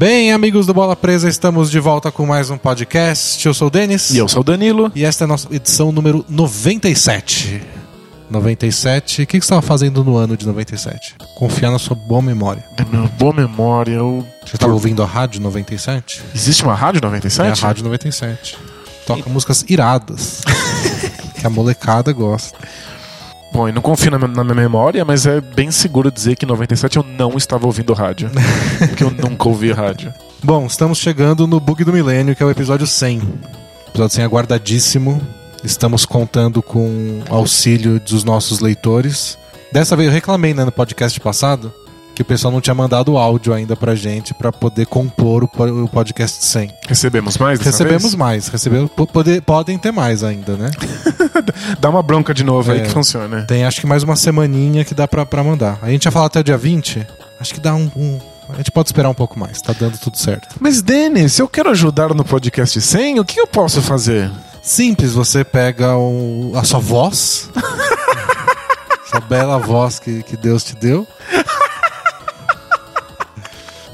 Bem, amigos do Bola Presa, estamos de volta com mais um podcast. Eu sou o Denis. E eu sou o Danilo. E esta é a nossa edição número 97. 97. O que você estava fazendo no ano de 97? Confiar na sua boa memória. Da minha boa memória, eu. Você estava ouvindo a Rádio 97? Existe uma rádio 97? É a Rádio 97. Toca músicas iradas. que a molecada gosta. Bom, eu não confio na, na, minha memória, mas é bem seguro dizer que em 97 eu não estava ouvindo rádio. porque eu nunca ouvi rádio. Bom, estamos chegando no Bug do Milênio, que é o episódio 100. Episódio 100 aguardadíssimo. Estamos contando com auxílio dos nossos leitores. Dessa vez eu reclamei né, no podcast passado que o pessoal não tinha mandado o áudio ainda pra gente para poder compor o podcast 100. Recebemos mais? Recebemos vez? mais. Recebemos, poder, podem ter mais ainda, né? dá uma bronca de novo é, aí que funciona. Tem acho que mais uma semaninha que dá pra, pra mandar. A gente ia falar até o dia 20. Acho que dá um, um a gente pode esperar um pouco mais, tá dando tudo certo. Mas, Denis, se eu quero ajudar no podcast 100, o que eu posso fazer? Simples, você pega o, a sua voz, sua bela voz que, que Deus te deu,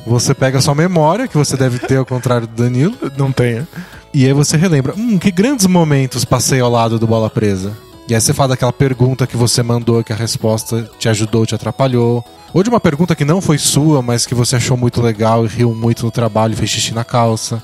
você pega a sua memória, que você deve ter ao contrário do Danilo. Não tenho. E aí você relembra, hum, que grandes momentos passei ao lado do Bola Presa. E aí você fala daquela pergunta que você mandou, que a resposta te ajudou, te atrapalhou. Ou de uma pergunta que não foi sua, mas que você achou muito legal e riu muito no trabalho e fez xixi na calça.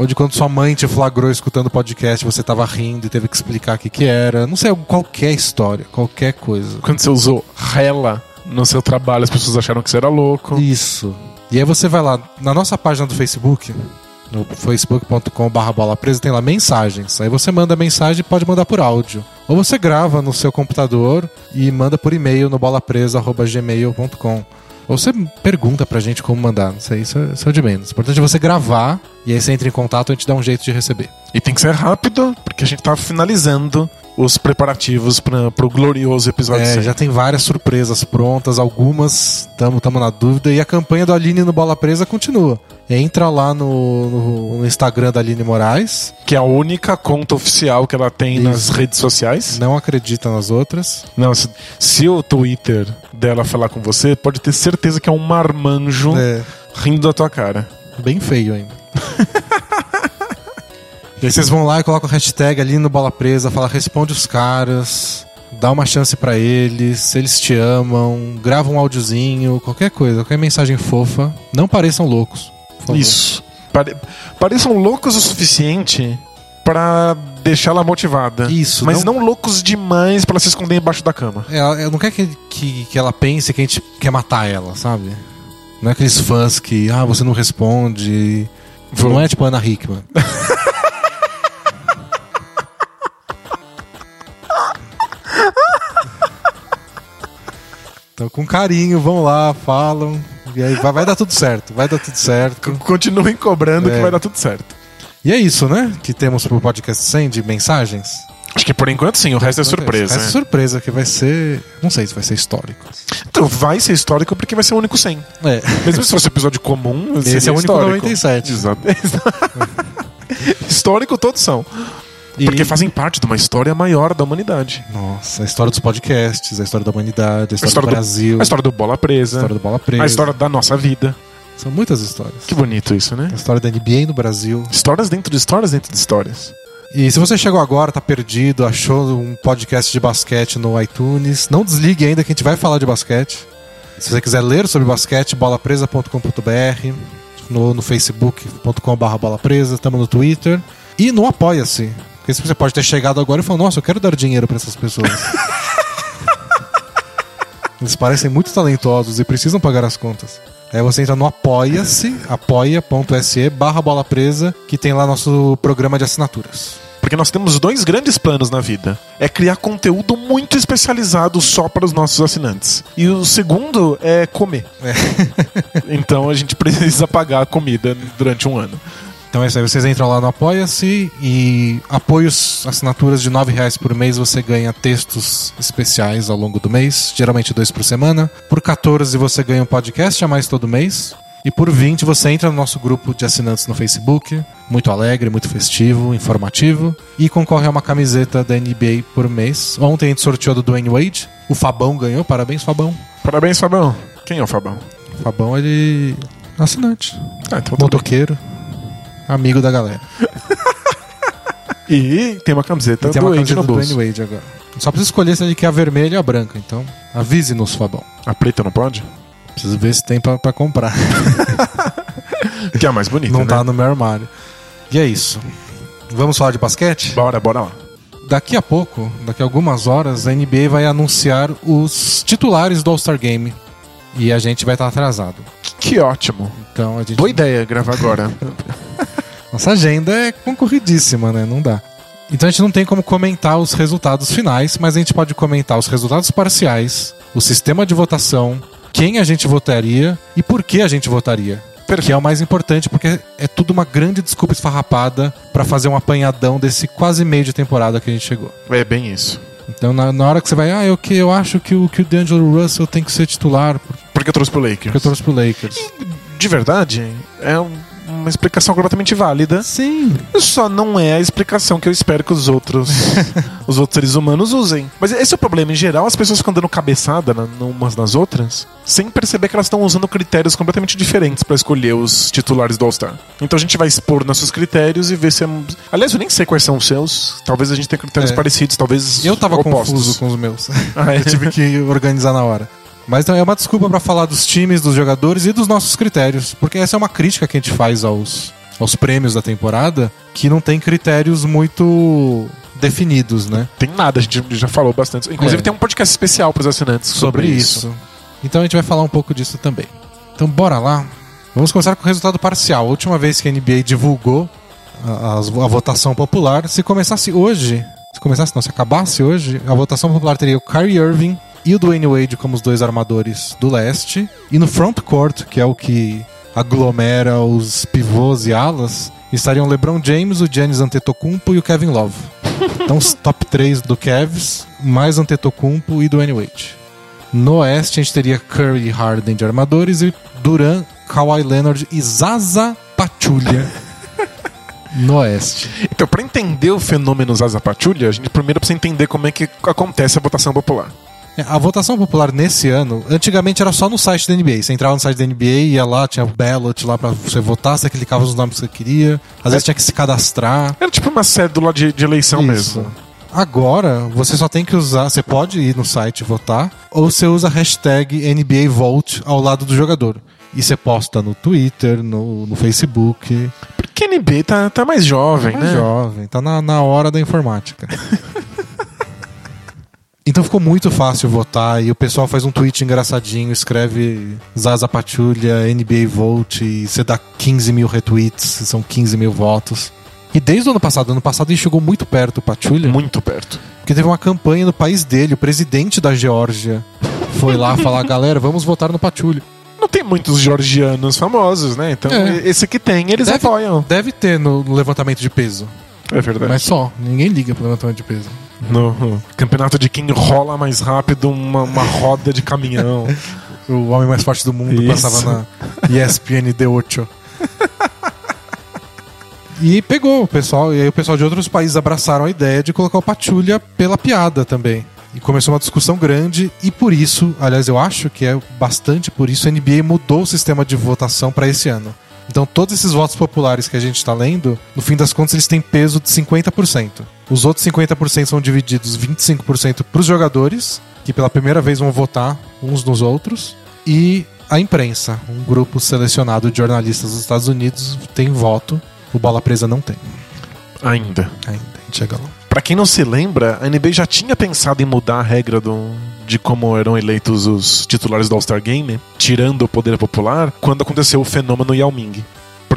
Ou de quando sua mãe te flagrou escutando o podcast, você tava rindo e teve que explicar o que, que era. Não sei, qualquer história, qualquer coisa. Quando você usou rela no seu trabalho as pessoas acharam que você era louco. Isso. E aí você vai lá na nossa página do Facebook, no facebook.com.br bola presa, tem lá mensagens. Aí você manda mensagem e pode mandar por áudio. Ou você grava no seu computador e manda por e-mail no bolapresa.gmail.com. Ou você pergunta pra gente como mandar. Não sei, isso é, isso é de menos. O importante é você gravar e aí você entra em contato e a gente dá um jeito de receber. E tem que ser rápido, porque a gente tá finalizando os preparativos para o glorioso episódio é, 100. Já tem várias surpresas prontas, algumas estamos na dúvida. E a campanha do Aline no Bola Presa continua. Entra lá no, no, no, Instagram da Aline Moraes. Que é a única conta oficial que ela tem Isso. nas redes sociais. Não acredita nas outras. Não, se, se, o Twitter dela falar com você, pode ter certeza que é um marmanjo é. rindo da tua cara. Bem feio ainda. E aí vocês vão lá e colocam a hashtag ali no Bola Presa, fala responde os caras, dá uma chance para eles, se eles te amam, grava um áudiozinho, qualquer coisa, qualquer mensagem fofa. Não pareçam loucos. Isso. Pare... Pareçam loucos o suficiente para deixá-la motivada. Isso. Mas não, não loucos demais para se esconder embaixo da cama. É, ela não quer que, que, que ela pense que a gente quer matar ela, sabe? Não é aqueles fãs que, ah, você não responde. Vou. Não é tipo Ana Hickman. Então, com carinho, vão lá, falam. E aí vai, vai dar tudo certo. Vai dar tudo certo. Continuem cobrando é. que vai dar tudo certo. E é isso, né? Que temos pro podcast 100 de mensagens. Acho que por enquanto sim, o resto é surpresa. O resto é surpresa, que vai ser. Não sei se vai ser histórico. Então, vai ser histórico porque vai ser o único 100. É. Mesmo se fosse episódio comum, esse é o único histórico. 97. Exato. histórico todos são. E... Porque fazem parte de uma história maior da humanidade. Nossa, a história dos podcasts, a história da humanidade, a história, a história do, do Brasil. A história do Bola Presa. A história do Bola Presa. A história da nossa vida. São muitas histórias. Que bonito isso, né? A história da NBA no Brasil. Histórias dentro de histórias dentro de histórias. E se você chegou agora, tá perdido, achou um podcast de basquete no iTunes, não desligue ainda que a gente vai falar de basquete. Se você quiser ler sobre basquete, bolapresa.com.br, no, no facebook.com.br bolapresa, estamos no Twitter e no Apoia-se. Porque você pode ter chegado agora e falado, nossa, eu quero dar dinheiro para essas pessoas. Eles parecem muito talentosos e precisam pagar as contas. Aí você entra no apoia-se, apoia.se barra bola presa, que tem lá nosso programa de assinaturas. Porque nós temos dois grandes planos na vida. É criar conteúdo muito especializado só para os nossos assinantes. E o segundo é comer. É. então a gente precisa pagar a comida durante um ano. Então é isso aí, vocês entram lá no Apoia-se e apoios, assinaturas de 9 reais por mês, você ganha textos especiais ao longo do mês, geralmente dois por semana. Por 14 você ganha um podcast a mais todo mês. E por 20 você entra no nosso grupo de assinantes no Facebook, muito alegre, muito festivo, informativo, e concorre a uma camiseta da NBA por mês. Ontem a gente sorteou do Dwayne Wade, o Fabão ganhou, parabéns Fabão. Parabéns, Fabão. Quem é o Fabão? Fabão ele assinante, Ah, então tudo bem. Amigo da galera. E tem uma camiseta E tem do uma Wade camiseta no do bolso. Dwayne Wade agora. Só precisa escolher se ele quer a vermelha ou a branca, então avise-nos, Fabão. A preta não pode? Preciso ver se tem pra, pra comprar. Que é a mais bonita, Não né? tá no meu armário. E é isso. Vamos falar de basquete? Bora, bora lá. Daqui a pouco, daqui a algumas horas, a NBA vai anunciar os titulares do All-Star Game. E a gente vai estar atrasado. Que, que ótimo. Então a gente. Boa ideia gravar agora. Nossa agenda é concorridíssima, né? Não dá. Então a gente não tem como comentar os resultados finais, mas a gente pode comentar os resultados parciais, o sistema de votação, quem a gente votaria e por que a gente votaria. Que é o mais importante, porque é tudo uma grande desculpa esfarrapada pra fazer um apanhadão desse quase meio de temporada que a gente chegou. É bem isso. Então, na, na hora que você vai, ah, eu, que, eu acho que o, que o D'Angelo Russell tem que ser titular, Porque eu trouxe pro Lakers. porque eu trouxe pro Lakers. De verdade, é um- uma explicação completamente válida. Sim. Só não é a explicação que eu espero que os outros os outros seres humanos usem. Mas esse é o problema. Em geral, as pessoas ficam dando cabeçada na, umas nas outras sem perceber que elas estão usando critérios completamente diferentes pra escolher os titulares do All-Star. Então a gente vai expor nossos critérios e ver se é. Aliás, eu nem sei quais são os seus. Talvez a gente tenha critérios É. parecidos, talvez. Eu tava opostos. confuso com os meus. Ah, é? eu tive que organizar na hora. Mas é uma desculpa pra falar dos times, dos jogadores e dos nossos critérios. Porque essa é uma crítica que a gente faz aos, aos prêmios da temporada, que não tem critérios muito definidos, né? Tem nada, a gente já falou bastante. Inclusive, É. tem um podcast especial pros assinantes Sobre, isso. Então a gente vai falar um pouco disso também. Então bora lá. Vamos começar com o resultado parcial. A última vez que a NBA divulgou a, as- a votação popular, se começasse hoje, se começasse não, se acabasse hoje, a votação popular teria o Kyrie Irving e o Dwayne Wade como os dois armadores do leste. E no front court, que é o que aglomera os pivôs e alas, estariam o LeBron James, o Giannis Antetokounmpo e o Kevin Love. Então os top 3 do Cavs, mais Antetokounmpo e Dwayne Wade. No oeste a gente teria Curry e Harden de armadores e Duran, Kawhi Leonard e Zaza Pachulia no oeste. Então, pra entender o fenômeno Zaza Pachulia, a gente primeiro precisa entender como é que acontece a votação popular. É, A votação popular nesse ano, antigamente era só no site da NBA. Você entrava no site da NBA, ia lá, tinha o ballot lá pra você votar, você clicava nos nomes que você queria. Às vezes tinha que se cadastrar. Era tipo uma cédula de, de eleição Isso. mesmo. Agora, você só tem que usar, você pode ir no site e votar, ou você usa a hashtag NBA Vote ao lado do jogador. E você posta no Twitter, no, no Facebook. Porque a NBA tá, tá mais jovem, Mais né? jovem, tá na, na hora da informática. então ficou muito fácil votar e o pessoal faz um tweet engraçadinho, escreve Zaza Pachulia, NBA Vote e você dá 15 mil retweets, são 15 mil votos. E desde o ano passado, ano passado ele chegou muito perto, o Pachulia, Muito perto. porque teve uma campanha no país dele, o presidente da Geórgia foi lá falar, galera, vamos votar no Pachulia. Não tem muitos georgianos famosos, né? Então, É. esse que tem, eles Deve- apoiam. Deve ter no levantamento de peso, É verdade. mas só, ninguém liga pro levantamento de peso. No no campeonato de quem rola mais rápido uma, uma roda de caminhão. O homem mais forte do mundo Isso. passava na ESPN D8. E pegou o pessoal, e aí o pessoal de outros países abraçaram a ideia de colocar o Pachulia pela piada também. E começou uma discussão grande, e por isso, aliás, eu acho que é bastante por isso, a NBA mudou o sistema de votação para esse ano. Então, todos esses votos populares que a gente está lendo, no fim das contas, eles têm peso de 50%. Os outros 50% são divididos 25% para os jogadores, que pela primeira vez vão votar uns nos outros, e a imprensa, um grupo selecionado de jornalistas dos Estados Unidos, tem voto. O Bola Presa não tem. Ainda. Ainda, a gente chega lá. Pra quem não se lembra, a NBA já tinha pensado em mudar a regra do, de como eram eleitos os titulares do All-Star Game, tirando o poder popular, quando aconteceu o fenômeno Yao Ming.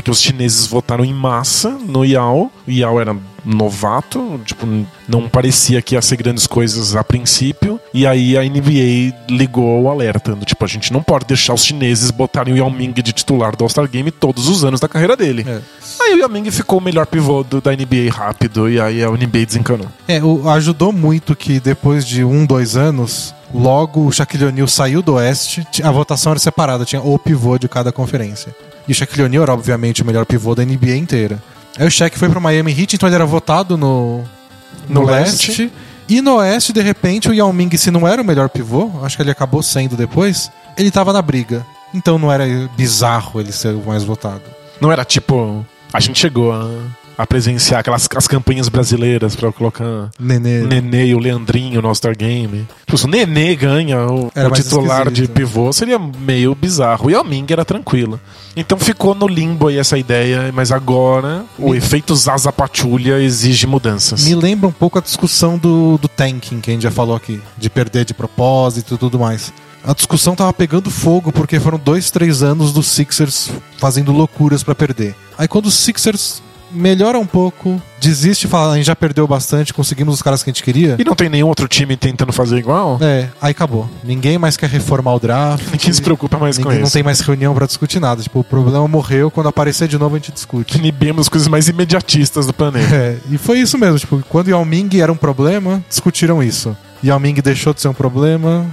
Porque os chineses votaram em massa no Yao. O Yao era novato, tipo, não parecia que ia ser grandes coisas a princípio. E aí a NBA ligou o alerta. Tipo, a gente não pode deixar os chineses botarem o Yao Ming de titular do All-Star Game todos os anos da carreira dele. É. Aí o Yao Ming ficou o melhor pivô do- da NBA rápido, e aí a NBA desencanou. É, o- ajudou muito que depois de um, dois anos, logo o Shaquille O'Neal saiu do Oeste, a votação era separada, tinha o pivô de cada conferência. E o Shaquille O'Neal era, obviamente, o melhor pivô da NBA inteira. Aí o Shaq foi pro Miami Heat, então ele era votado no, no, No leste. leste. E no Oeste, de repente, o Yao Ming, se não era o melhor pivô, acho que ele acabou sendo depois, ele tava na briga. Então não era bizarro ele ser o mais votado. Não era tipo. A gente chegou a, a presenciar aquelas as campanhas brasileiras pra colocar Nenê. Nenê e o Leandrinho no All-Star Game. Tipo, se o Nenê ganha o, o titular de esquisito. pivô, seria meio bizarro. E o Ming era tranquilo. Então ficou no limbo aí essa ideia, mas agora o efeito Zaza Patrulha exige mudanças. Me lembra um pouco a discussão do, do tanking que a gente já falou aqui, de perder de propósito e tudo mais. A discussão tava pegando fogo porque foram dois, três anos dos Sixers fazendo loucuras pra perder. Aí quando os Sixers melhora um pouco, desiste e fala, a gente já perdeu bastante, conseguimos os caras que a gente queria. E não tem nenhum outro time tentando fazer igual? É, aí acabou. Ninguém mais quer reformar o draft. Ninguém se preocupa mais com Ninguém não isso. tem mais reunião pra discutir nada. Tipo, o problema morreu, quando aparecer de novo a gente discute. Inibimos as coisas mais imediatistas do planeta. É, e foi isso mesmo. Tipo, quando Yao Ming era um problema, discutiram isso. Yao Ming deixou de ser um problema,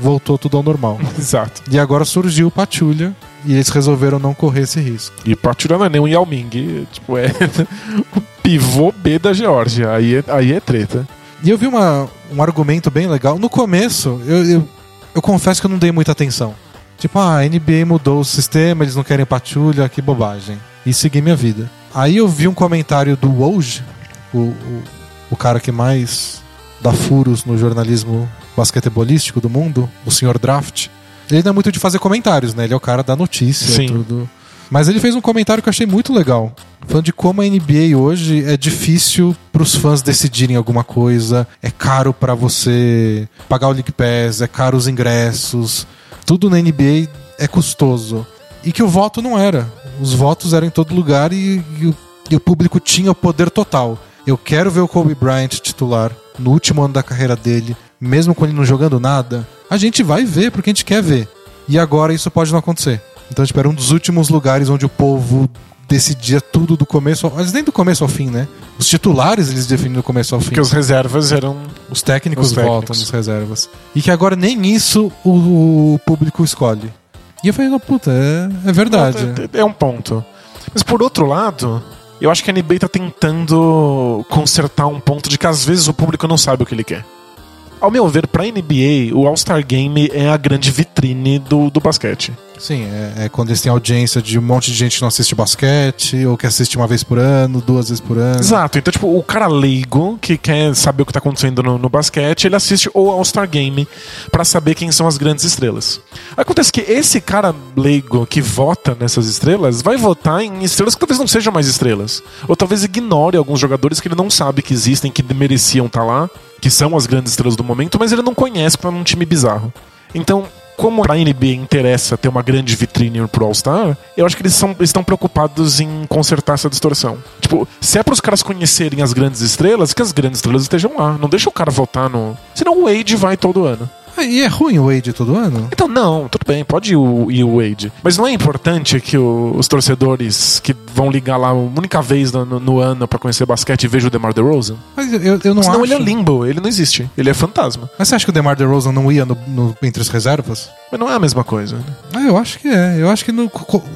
voltou tudo ao normal. Exato. E agora surgiu o Patulha e eles resolveram não correr esse risco. E Patrulha não é nem um Yao Ming, tipo, é o pivô B da Geórgia. Aí é, aí é treta. E eu vi uma, um argumento bem legal. No começo, eu, eu, eu confesso que eu não dei muita atenção. Tipo, ah, a NBA mudou o sistema, eles não querem Patulha, que bobagem. E segui minha vida. Aí eu vi um comentário do Woj, o, o, o cara que mais dá furos no jornalismo basquetebolístico do mundo, o senhor Draft. Ele não é muito de fazer comentários, né? Ele é o cara da notícia Sim. e tudo. Mas ele fez um comentário que eu achei muito legal. Falando de como a NBA hoje é difícil pros fãs decidirem alguma coisa. É caro pra você pagar o League Pass, é caro os ingressos. Tudo na NBA é custoso. E que o voto não era. Os votos eram em todo lugar e, e o, e o público tinha o poder total. Eu quero ver o Kobe Bryant titular no último ano da carreira dele, mesmo com ele não jogando nada. A gente vai ver porque a gente quer ver. E agora isso pode não acontecer. Então, tipo, era um dos últimos lugares onde o povo decidia tudo do começo ao... Mas nem do começo ao fim, né? Os titulares eles definem do começo ao fim. Porque os reservas eram. Os técnicos, Os técnicos. votam nos reservas. E que agora nem isso o, público escolhe. E eu falei, não, puta, é, é verdade. É um ponto. Mas por outro lado, eu acho que a NBA tá tentando consertar um ponto de que às vezes o público não sabe o que ele quer. Ao meu ver, pra NBA, o All-Star Game é a grande vitrine do, do basquete. Sim, é, é quando eles têm audiência de um monte de gente que não assiste basquete, ou que assiste uma vez por ano, duas vezes por ano. Exato. Então, tipo, o cara leigo que quer saber o que tá acontecendo no, no basquete, ele assiste o All-Star Game pra saber quem são as grandes estrelas. Acontece que esse cara leigo que vota nessas estrelas vai votar em estrelas que talvez não sejam mais estrelas. Ou talvez ignore alguns jogadores que ele não sabe que existem, que mereciam estar lá, que são as grandes estrelas do momento, mas ele não conhece pra um time bizarro. Então, como pra NBA interessa ter uma grande vitrine pro All-Star, eu acho que eles são- estão preocupados em consertar essa distorção. Tipo, se é pros caras conhecerem as grandes estrelas, que as grandes estrelas estejam lá. Não deixa o cara votar no. Senão o Wade vai todo ano. Ah, E é ruim o Wade todo ano? Então, não, tudo bem, pode ir o, ir o Wade. Mas não é importante que o- os torcedores que vão ligar lá uma única vez no, no- no ano pra conhecer basquete vejam o DeMar DeRozan? Mas eu, eu não Senão acho. ele é limbo, ele não existe. Ele é fantasma. Mas você acha que o DeMar DeRozan não ia no, no- entre as reservas? Mas não é a mesma coisa. Ah, eu acho que é. Eu acho que no-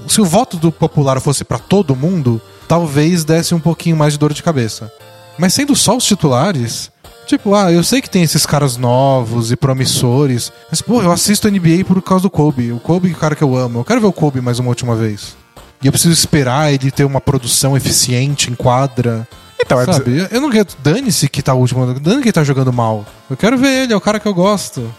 se o voto do popular fosse pra todo mundo, talvez desse um pouquinho mais de dor de cabeça. Mas sendo só os titulares, tipo, ah, eu sei que tem esses caras novos e promissores, mas pô, eu assisto NBA por causa do Kobe. O Kobe é o cara que eu amo. Eu quero ver o Kobe mais uma última vez. E eu preciso esperar ele ter uma produção eficiente em quadra. Então, é Sabe? Eu não quero. Dane-se que tá o último. Dane-se que tá jogando mal. Eu quero ver ele, é o cara que eu gosto.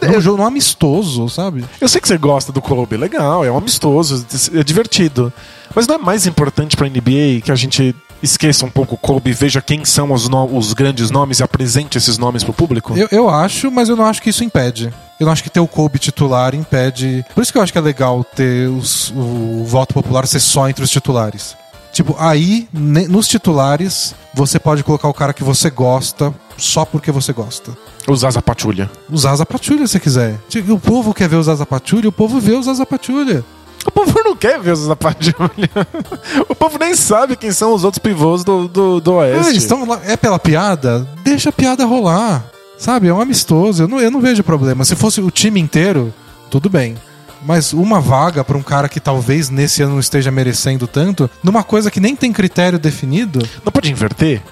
É um jogo não amistoso, sabe? Eu sei que você gosta do Kobe, legal, é um amistoso, é divertido. Mas não é mais importante pra NBA que a gente esqueça um pouco o Kobe, veja quem são os, os grandes nomes e apresente esses nomes pro público? Eu, eu acho, mas eu não acho que isso impede. Eu não acho que ter o Kobe titular impede. Por isso que eu acho que é legal ter os- o voto popular ser só entre os titulares. Tipo, aí, nos titulares, você pode colocar o cara que você gosta só porque você gosta. Usar essa patulha. Usar Asa Patrulha se quiser. Tipo, O povo quer ver os Asa Patrulha, o povo vê os Asa Patrulha. O povo não quer ver essa patulha. o povo nem sabe quem são os outros pivôs do, do, do Oeste. Ah, eles estão lá. É pela piada? Deixa a piada rolar. Sabe? É um amistoso. Eu não, eu não vejo problema. Se fosse o time inteiro, tudo bem. Mas uma vaga pra um cara que talvez nesse ano não esteja merecendo tanto, numa coisa que nem tem critério definido, Não pode inverter?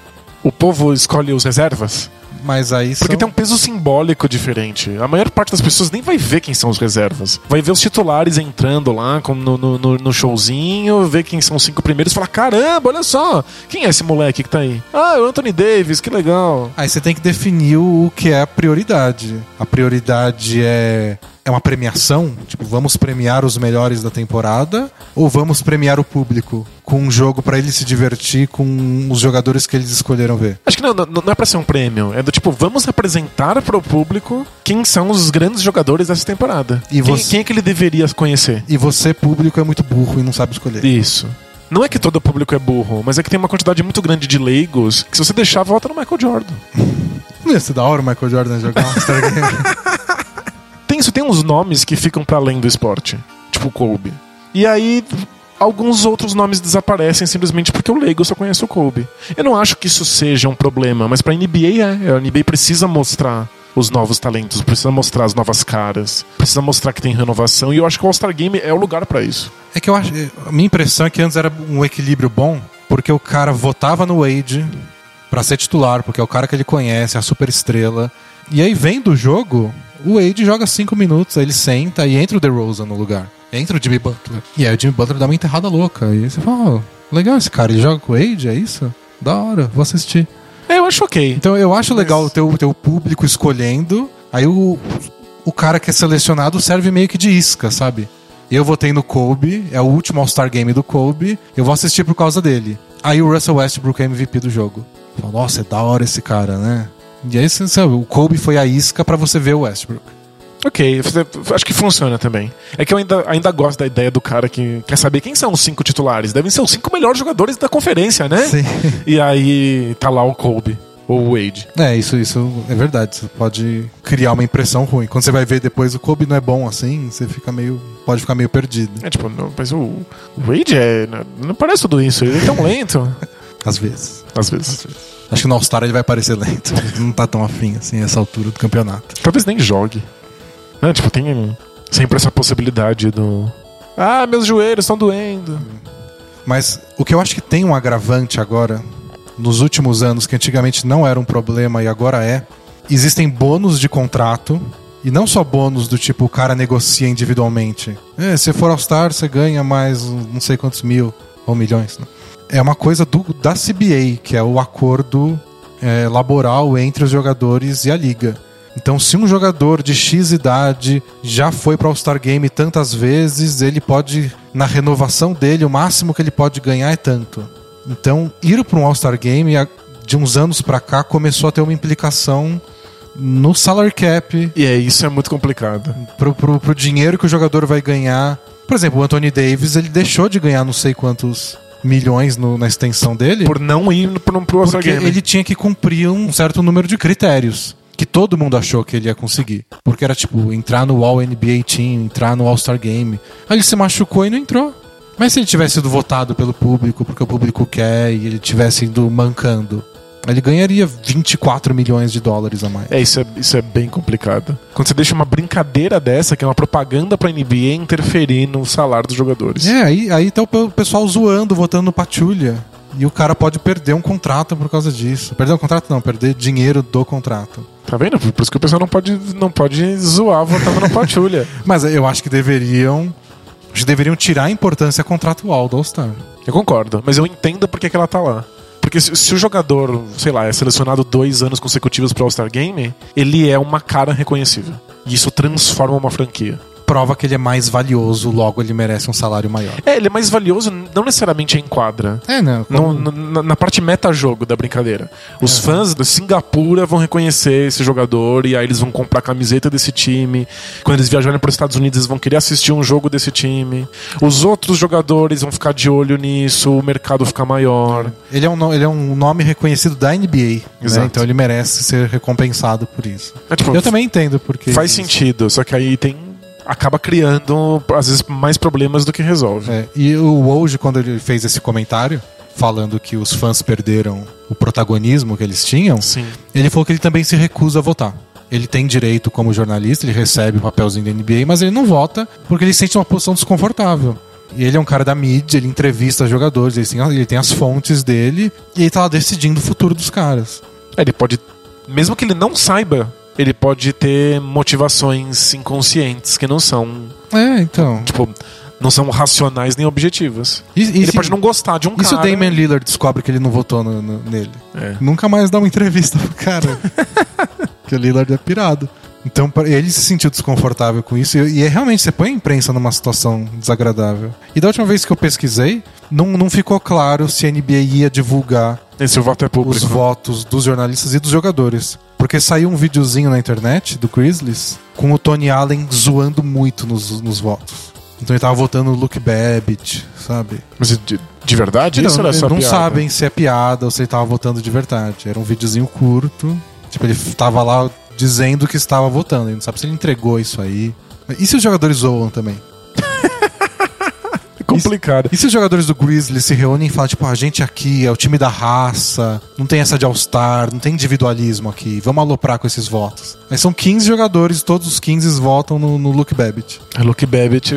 O povo escolhe os reservas? Mas aí Porque são... tem um peso simbólico diferente. A maior parte das pessoas nem vai ver quem são os reservas. Vai ver os titulares entrando lá no, no- no showzinho, ver quem são os cinco primeiros e falar: caramba, olha só, quem é esse moleque que tá aí? Ah, é o Anthony Davis, que legal. Aí você tem que definir o que é a prioridade. A prioridade é é uma premiação, tipo, vamos premiar os melhores da temporada ou vamos premiar o público com um jogo pra ele se divertir com os jogadores que eles escolheram ver. Acho que não, não, não é pra ser um prêmio. É do tipo, vamos apresentar pro público quem são os grandes jogadores dessa temporada. E quem, você- quem é que ele deveria conhecer? E você, público, é muito burro e não sabe escolher. Isso. Não é que todo público é burro, mas é que tem uma quantidade muito grande de leigos que se você deixar, volta no Michael Jordan. Não ia ser da hora o Michael Jordan jogar um Star Game? Isso, tem uns nomes que ficam pra além do esporte, tipo Kobe. E aí alguns outros nomes desaparecem simplesmente porque o leigo só conhece o Kobe. Eu não acho que isso seja um problema, mas pra NBA é. A NBA precisa mostrar os novos talentos, precisa mostrar as novas caras, precisa mostrar que tem renovação e eu acho que o All-Star Game é o lugar pra isso. É que eu acho. A minha impressão é que antes era um equilíbrio bom, porque o cara votava no Wade pra ser titular, porque é o cara que ele conhece, é a super estrela. E aí vem do jogo, o Wade joga cinco minutos, aí ele senta e entra o DeRozan no lugar. Entra o Jimmy Butler. E aí o Jimmy Butler dá uma enterrada louca. E aí você fala, oh, legal esse cara, ele joga com o Wade, é isso? Da hora, vou assistir. É, eu acho ok. Então eu acho Mas- legal ter o teu público escolhendo, aí o, o cara que é selecionado serve meio que de isca, sabe? Eu votei no Kobe, é o último All-Star Game do Kobe, eu vou assistir por causa dele. Aí o Russell Westbrook é MVP do jogo. Fala, Nossa, é da hora esse cara, né? E aí, sabe, o Kobe foi a isca pra você ver o Westbrook. Ok, acho que funciona também. É que eu ainda, ainda gosto da ideia do cara que quer saber quem são os cinco titulares. Devem ser os cinco melhores jogadores da conferência, né? Sim. E aí tá lá o Kobe ou o Wade. É, isso, isso é verdade. Você pode criar uma impressão ruim. Quando você vai ver depois o Kobe não é bom assim, você fica meio. pode ficar meio perdido. É tipo, não, mas o o Wade é. Não parece tudo isso, ele é tão lento. Às vezes. Às vezes. Acho que no All-Star ele vai parecer lento. Não tá tão afim assim, essa altura do campeonato. Talvez nem jogue. Né? Tipo, tem sempre essa possibilidade do. Ah, meus joelhos estão doendo. Mas o que eu acho que tem um agravante agora, nos últimos anos, que antigamente não era um problema e agora é, existem bônus de contrato. E não só bônus do tipo o cara negocia individualmente. É, se for All-Star, você ganha mais não sei quantos mil ou milhões. né? É uma coisa do, da CBA, que é o acordo é, laboral entre os jogadores e a liga. Então, se um jogador de X idade já foi para All-Star Game tantas vezes, ele pode, na renovação dele, o máximo que ele pode ganhar é tanto. Então, ir para um All-Star Game, de uns anos para cá, começou a ter uma implicação no salary cap, E é isso é muito complicado. pro, pro, pro dinheiro que o jogador vai ganhar. Por exemplo, o Anthony Davis, ele deixou de ganhar não sei quantos milhões no- na extensão dele. Por não ir pro, pro All-Star Porque Game. ele tinha que cumprir um certo número de critérios. Que todo mundo achou que ele ia conseguir. Porque era tipo, entrar no All NBA Team, entrar no All-Star Game. Aí ele se machucou e não entrou. Mas se ele tivesse sido votado pelo público, porque o público quer, e ele tivesse ido mancando, ele ganharia 24 milhões de dólares a mais. É, isso é, isso é bem complicado. Quando você deixa uma brincadeira dessa, que é uma propaganda pra NBA, interferir no salário dos jogadores. É, aí, aí tá o pe- o pessoal zoando, votando no Patulha. E o cara pode perder um contrato por causa disso. Perder um contrato não, perder dinheiro do contrato. Tá vendo? Por isso que o pessoal não pode, não pode zoar votando na patulha. Mas eu acho que deveriam. Acho que deveriam tirar a importância contratual do All-Star. Eu concordo, mas eu entendo por que, que ela tá lá. Porque se, se o jogador, sei lá, é selecionado dois anos consecutivos pro All-Star Game, ele é uma cara reconhecível. E isso transforma uma franquia. Prova que ele é mais valioso, logo ele merece um salário maior. É, ele é mais valioso, não necessariamente em quadra. É, né? No- no- na, parte meta-jogo da brincadeira. Os fãs da Singapura vão reconhecer esse jogador e aí eles vão comprar a camiseta desse time. Quando eles viajarem para os Estados Unidos, eles vão querer assistir um jogo desse time. Os outros jogadores vão ficar de olho nisso, o mercado fica maior. Ele é um, ele é um nome reconhecido da NBA, Exato. né? então ele merece ser recompensado por isso. É, tipo, Eu também entendo, porque. Faz sentido, só que aí tem. Acaba criando, às vezes, mais problemas do que resolve. É, e o Woj, quando ele fez esse comentário, falando que os fãs perderam o protagonismo que eles tinham, Sim. ele falou que ele também se recusa a votar. Ele tem direito como jornalista, ele recebe o papelzinho da NBA, mas ele não vota porque ele sente uma posição desconfortável. E ele é um cara da mídia, ele entrevista jogadores, ele tem, ele tem as fontes dele e ele tá lá decidindo o futuro dos caras. É, Ele pode. Mesmo que ele não saiba, ele pode ter motivações inconscientes que não são. É, então. Tipo, não são racionais nem objetivas. E, e ele se- pode não gostar de um E se o cara. Damian Lillard descobre que ele não votou no- no- nele? É. Nunca mais dá uma entrevista pro cara. que o Lillard é pirado. Então ele se sentiu desconfortável com isso e, e é realmente você põe a imprensa numa situação desagradável. E da última vez que eu pesquisei, não, não ficou claro se a NBA ia divulgar Esse o voto é público. os votos dos jornalistas e dos jogadores. Porque saiu um videozinho na internet do Grizzlies com o Tony Allen zoando muito nos, nos votos. Então ele tava votando no Luke Babbitt, sabe? Mas de, de verdade? Não, Isso era só não piada? sabem se é piada ou se ele tava votando de verdade. Era um videozinho curto. Tipo, ele tava lá dizendo que estava votando. Ele não sabe se ele entregou isso aí. E se os jogadores zoam também? É complicado. E se os jogadores do Grizzlies se reúnem e falam, tipo, "Ah, a gente aqui é o time da raça, não tem essa de All-Star, não tem individualismo aqui, vamos aloprar com esses votos. Aí são 15 jogadores, todos os 15 votam no, no Luke Babbitt. A Luke Babbitt.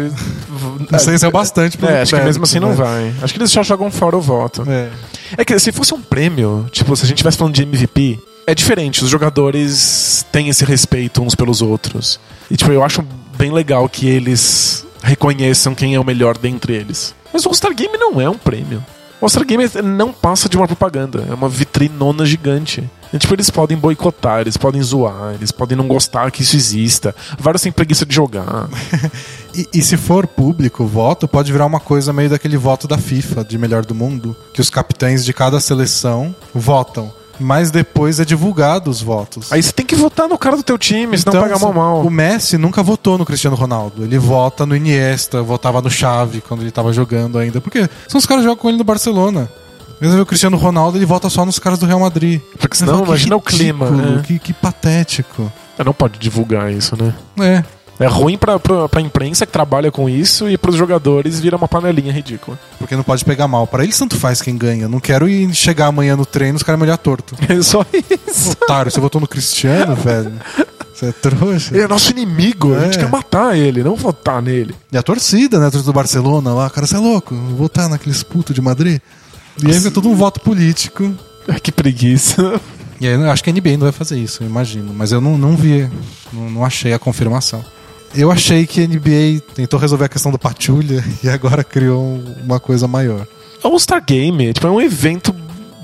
Não sei se é bastante pro É, Luke acho que mesmo Babbitt, assim não né? vai. Acho que eles já jogam fora o voto. É. É que se fosse um prêmio, tipo, se a gente estivesse falando de MVP, é diferente. Os jogadores têm esse respeito uns pelos outros. E, tipo, eu acho bem legal que eles reconheçam quem é o melhor dentre eles. Mas o All-Star Game não é um prêmio. O All-Star Game não passa de uma propaganda. É uma vitrinona gigante. E, tipo, eles podem boicotar, eles podem zoar, eles podem não gostar que isso exista. Vários têm preguiça de jogar. E, e se for público voto, pode virar uma coisa meio daquele voto da FIFA, de melhor do mundo, que os capitães de cada seleção votam. Mas depois é divulgado os votos. Aí você tem que votar no cara do teu time, senão paga mal mal. o Messi nunca votou no Cristiano Ronaldo. Ele vota no Iniesta, votava no Xavi quando ele tava jogando ainda. Porque são os caras que jogam com ele no Barcelona. Mesmo o Cristiano Ronaldo, ele vota só nos caras do Real Madrid. Porque Você senão, fala, que imagina o clima. né? Que, que patético. É, Não pode divulgar isso, né? É. É ruim pra, pra, pra imprensa que trabalha com isso e pros jogadores vira uma panelinha ridícula. Porque não pode pegar mal. Pra eles tanto faz quem ganha. Não quero ir chegar amanhã no treino e os caras me olhar torto. É só isso. Otário, você votou no Cristiano, velho? Você é trouxa. Ele é nosso inimigo, a gente É. quer matar ele, não votar nele. E a torcida, né? A torcida do Barcelona lá, cara, você é louco, votar naqueles putos de Madrid. E aí fica todo um voto político. Ai, que preguiça. E aí eu acho que a NBA não vai fazer isso, eu imagino. Mas eu não, não vi, não, não achei a confirmação. Eu achei que a NBA tentou resolver a questão do Patulha e agora criou uma coisa maior. All-Star Game tipo, é um evento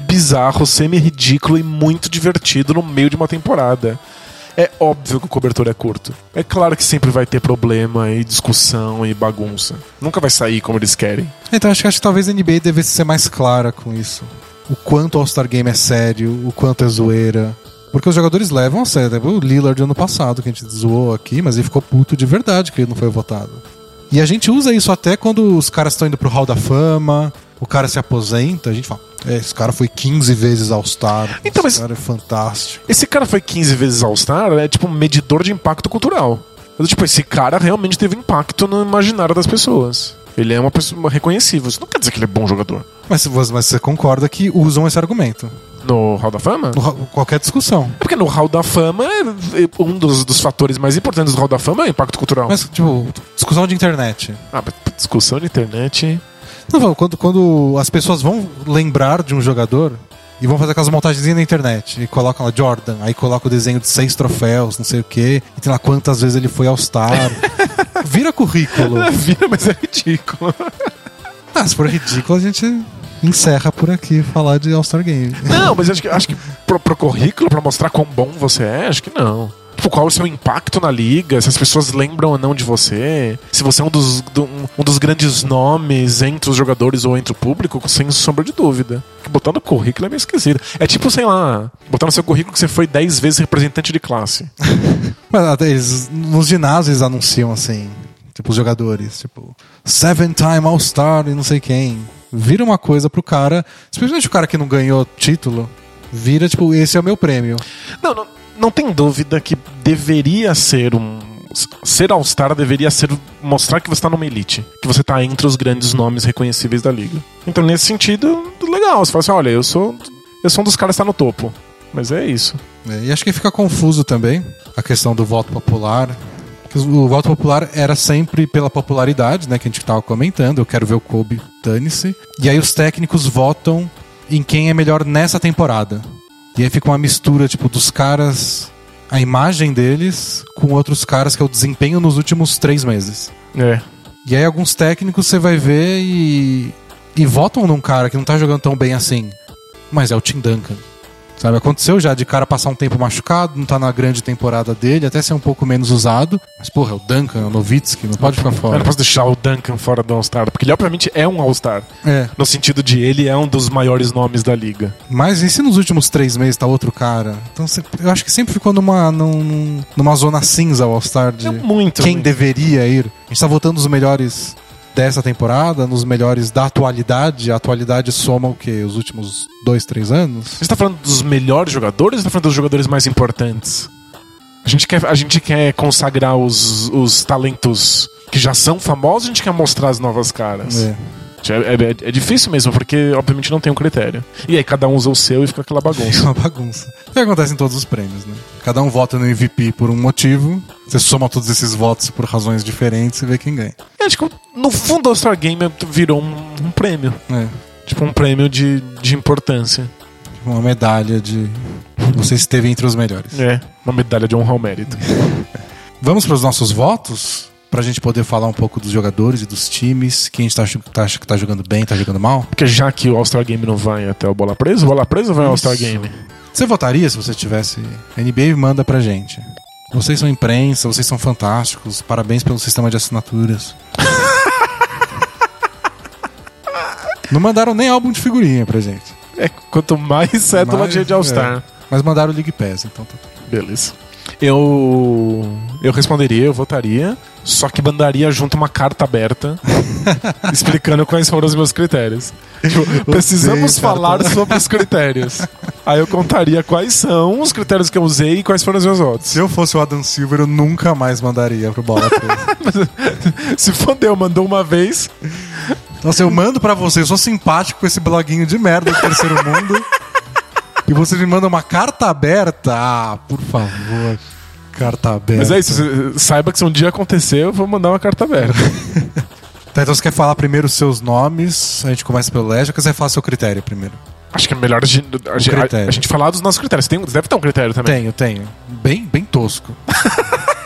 bizarro, semi-ridículo e muito divertido no meio de uma temporada. É óbvio que o cobertor é curto. É claro que sempre vai ter problema e discussão e bagunça. Nunca vai sair como eles querem. Então acho que, acho que talvez a NBA devesse ser mais clara com isso. O quanto o All-Star Game é sério, o quanto é zoeira. Porque os jogadores levam a sério. O Lillard ano passado, que a gente zoou aqui, mas ele ficou puto de verdade que ele não foi votado. E a gente usa isso até quando os caras estão indo pro Hall da Fama, o cara se aposenta, a gente fala, é, esse cara foi 15 vezes All-Star, Então, esse mas- cara é fantástico. Esse cara foi 15 vezes All-Star, é tipo um medidor de impacto cultural. Mas, tipo, esse cara realmente teve impacto no imaginário das pessoas. Ele é uma pessoa reconhecível. Isso não quer dizer que ele é bom jogador. Mas, mas você concorda que usam esse argumento. No Hall da Fama? No qualquer discussão. É porque no Hall da Fama, é- é um dos, dos fatores mais importantes do Hall da Fama é o impacto cultural. Mas, tipo, discussão de internet. Ah, mas discussão de internet. Não, quando, quando as pessoas vão lembrar de um jogador e vão fazer aquelas montagens na internet e colocam lá Jordan, aí coloca o desenho de seis troféus, não sei o quê, e tem lá quantas vezes ele foi All-Star. Vira currículo. Vira, mas é ridículo. Ah, se for ridículo, a gente encerra por aqui falar de All-Star Game. Não, mas acho que, acho que pro, pro currículo, pra mostrar quão bom você é, acho que não. Tipo, qual é o seu impacto na liga, se as pessoas lembram ou não de você, se você é um dos, do- um, um dos grandes nomes entre os jogadores ou entre o público, sem sombra de dúvida. Botar no currículo é meio esquisito. É tipo, sei lá, botar no seu currículo que você foi 10 vezes representante de classe. Mas até eles, nos ginásios anunciam assim, tipo, os jogadores, tipo, Seven Time All-Star e não sei quem. Vira uma coisa pro cara, especialmente o cara que não ganhou título, vira, tipo, esse é o meu prêmio. Não, não, não tem dúvida que deveria ser um. Ser All-Star deveria ser mostrar que você tá numa elite, que você tá entre os grandes nomes reconhecíveis da liga. Então, nesse sentido, legal. Você fala assim: olha, eu sou, eu sou um dos caras que tá no topo. Mas é isso. É, e acho que fica confuso também a questão do voto popular. O voto popular era sempre pela popularidade, né? Que a gente tava comentando. Eu quero ver o Kobe, dane-se. E aí os técnicos votam em quem é melhor nessa temporada. E aí fica uma mistura, tipo, dos caras. A imagem deles com outros caras que é o desempenho nos últimos três meses. É. E aí alguns técnicos você vai ver e. e votam num cara que não tá jogando tão bem assim. Mas é o Tim Duncan. Sabe, aconteceu já de cara passar um tempo machucado, não tá na grande temporada dele, até ser um pouco menos usado. Mas, porra, é o Duncan, é o Novitsky, não pode ficar Eu fora. não posso deixar o Duncan fora do All-Star, porque ele obviamente é um All-Star. É. No sentido de ele é um dos maiores nomes da liga. Mas e se nos últimos três meses tá outro cara? Então eu acho que sempre ficou numa, num- numa zona cinza o All-Star de É muito. quem muito. deveria ir. A gente tá votando os melhores dessa temporada, nos melhores da atualidade. A atualidade soma o quê? Os últimos dois, três anos? Você tá falando dos melhores jogadores ou tá falando dos jogadores mais importantes? A gente quer, a gente quer consagrar os, os talentos que já são famosos, a gente quer mostrar as novas caras. É. É, é- é difícil mesmo, porque obviamente não tem um critério. E aí cada um usa o seu e fica aquela É bagunça. uma bagunça. O que acontece em todos os prêmios, né? Cada um vota no MVP por um motivo. Você soma todos esses votos por razões diferentes e vê quem ganha. é, tipo, no fundo o All-Star Game virou um, um prêmio. É. Tipo, um prêmio de, de importância. Uma medalha de. Você esteve entre os melhores. É, uma medalha de honra ao mérito. Vamos para os nossos votos? Pra gente poder falar um pouco dos jogadores e dos times. Quem a gente tá, ach- acha que tá jogando bem, tá jogando mal. Porque já que o All-Star Game não vai até o Bola Presa, o Bola Presa vai ao All-Star. Game. Você votaria se você tivesse. A NBA manda pra gente. Vocês são imprensa, vocês são fantásticos. Parabéns pelo sistema de assinaturas. Não mandaram nem álbum de figurinha pra gente. É, quanto mais cédula Mais, de de All-Star. Mas mandaram o League Pass, então tá tudo. Beleza. Eu. Eu responderia, eu votaria, só que mandaria junto uma carta aberta explicando quais foram os meus critérios. Tipo, precisamos carta falar aberta. sobre os critérios. Aí eu contaria quais são os critérios que eu usei e quais foram os meus votos. Se eu fosse o Adam Silver, eu nunca mais mandaria pro Bola. Se fodeu, mandou uma vez. Nossa, eu mando pra você, eu sou simpático com esse bloguinho de merda do terceiro mundo. E você me manda uma carta aberta. Ah, por favor. Carta aberta. Mas é isso, saiba que se um dia acontecer, eu vou mandar uma carta aberta. Tá, então você quer falar primeiro os seus nomes, a gente começa pelo Légio, ou quer você falar seu critério primeiro? Acho que é melhor a gente, a, gente- a- a gente falar dos nossos critérios. Tem, deve ter um critério também. Tenho, tenho. Bem, bem tosco.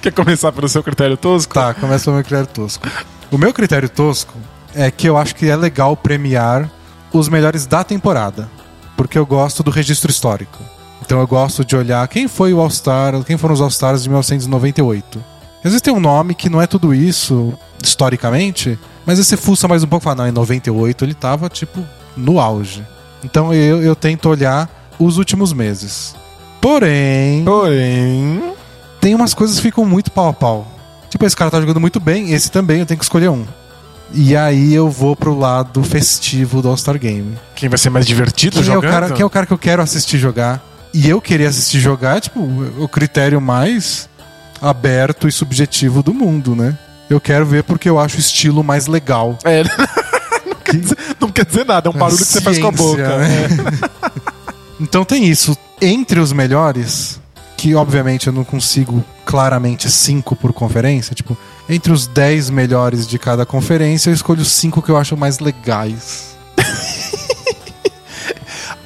Quer começar pelo seu critério tosco? Tá, começa pelo meu critério tosco. O meu critério tosco é que eu acho que é legal premiar os melhores da temporada. Porque eu gosto do registro histórico. Então eu gosto de olhar quem foi o All-Star, quem foram os All-Stars de 1998. Às vezes tem um nome que não é tudo isso, historicamente, mas aí você fuça mais um pouco e fala, não, em 98 ele tava, tipo, no auge. Então eu, eu tento olhar os últimos meses. Porém, Porém. tem umas coisas que ficam muito pau a pau. Tipo, esse cara tá jogando muito bem, esse também, eu tenho que escolher um. E aí eu vou pro lado festivo do All-Star Game. Quem vai ser mais divertido Quem é, o jogando? cara, quem é o cara que eu quero assistir jogar? E eu queria assistir jogar, é, tipo, o critério mais aberto e subjetivo do mundo, né? Eu quero ver porque eu acho o estilo mais legal. É, não, quer dizer, não quer dizer nada, é um barulho que você faz com a boca. né? Então tem isso. Entre os melhores, que obviamente eu não consigo claramente cinco por conferência, tipo, entre os 10 melhores de cada conferência, eu escolho os cinco que eu acho mais legais.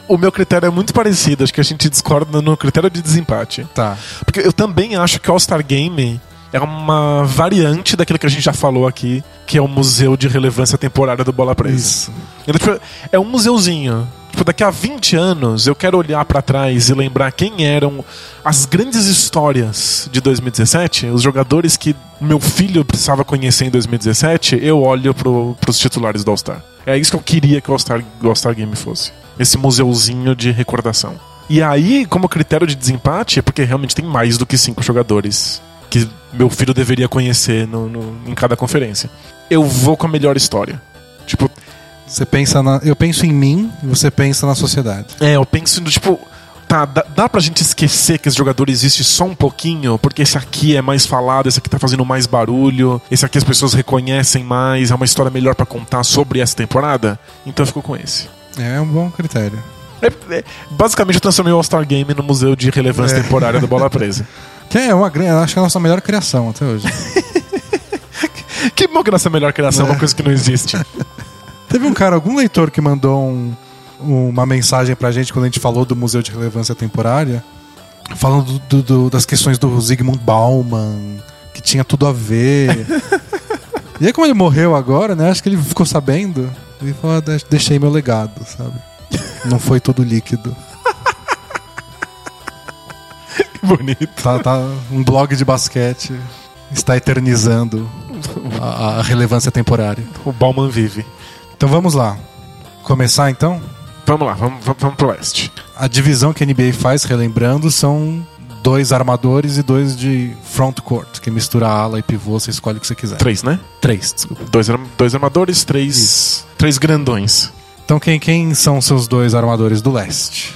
O meu critério é muito parecido, acho que a gente discorda no critério de desempate. Tá. Porque eu também acho que o All-Star Game é uma variante daquilo que a gente já falou aqui, que é o museu de relevância temporária do Bola Presa. Isso. Então, tipo, é um museuzinho. Tipo, daqui a 20 anos eu quero olhar pra trás e lembrar quem eram as grandes histórias de 2017, os jogadores que meu filho precisava conhecer em 2017, eu olho pro, pros titulares do All-Star. É isso que eu queria que o All-Star All Game fosse. Esse museuzinho de recordação. E aí, como critério de desempate, é porque realmente tem mais do que cinco jogadores que meu filho deveria conhecer no, no, em cada conferência. Eu vou com a melhor história. Tipo, Você pensa na. Eu penso em mim e você pensa na sociedade. é, eu penso no tipo. Tá, dá, dá pra gente esquecer que esse jogador existe só um pouquinho, porque esse aqui é mais falado, esse aqui tá fazendo mais barulho, esse aqui as pessoas reconhecem mais, é uma história melhor pra contar sobre essa temporada. Então eu fico com esse. É um bom critério. É- é- basicamente eu transformei o All-Star Game no Museu de Relevância É. Temporária do Bola Presa. Que é uma grande. Acho que é a nossa melhor criação até hoje. que bom que nossa melhor criação é uma coisa que não existe. Teve um cara, algum leitor que mandou um- uma mensagem pra gente quando a gente falou do Museu de Relevância Temporária, falando do- do- das questões do Zygmunt Bauman, que tinha tudo a ver. e aí, como ele morreu agora, né? Acho que ele ficou sabendo. Ele falou: ah, "Deix- deixei meu legado, sabe? Não foi todo líquido. Que bonito. Tá, tá um blog de basquete está eternizando a- a relevância temporária. O Bauman vive. Então vamos lá. Começar então? Vamos lá, vamos, vamos, vamos pro leste. A divisão que a NBA faz, relembrando, são dois armadores e dois de front court, que mistura ala e pivô, você escolhe o que você quiser. Três, né? Três, desculpa. Dois, dois armadores, três. Três grandões. Então quem, quem são seus dois armadores do leste?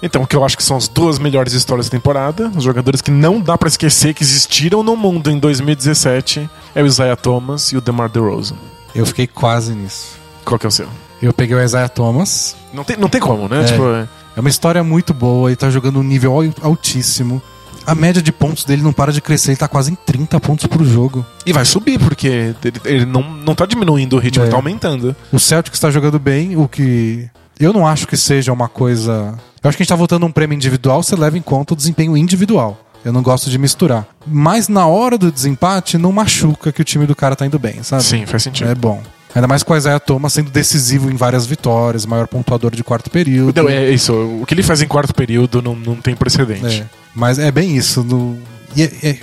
Então, o que eu acho que são as duas melhores histórias da temporada, os jogadores que não dá pra esquecer que existiram no mundo em 2017, é o Isaiah Thomas e o DeMar DeRozan. Eu fiquei quase nisso. Qual que é o seu? Eu peguei o Isaiah Thomas. Não tem, não tem como, né? É. Tipo, é- É uma história muito boa, ele tá jogando um nível al- altíssimo. A média de pontos dele não para de crescer, ele tá quase em 30 pontos por jogo. E vai subir, porque ele, ele não, não tá diminuindo o ritmo, É. ele tá aumentando. O Celtic está jogando bem, o que eu não acho que seja uma coisa. Eu acho que a gente tá votando um prêmio individual, você leva em conta o desempenho individual. Eu não gosto de misturar. Mas na hora do desempate, não machuca que o time do cara tá indo bem, sabe? Sim, faz sentido. É bom. Ainda mais com o Isaiah Thomas sendo decisivo em várias vitórias, maior pontuador de quarto período. Não, é isso. O que ele faz em quarto período não, não tem precedente. É, mas é bem isso. No, e é- é-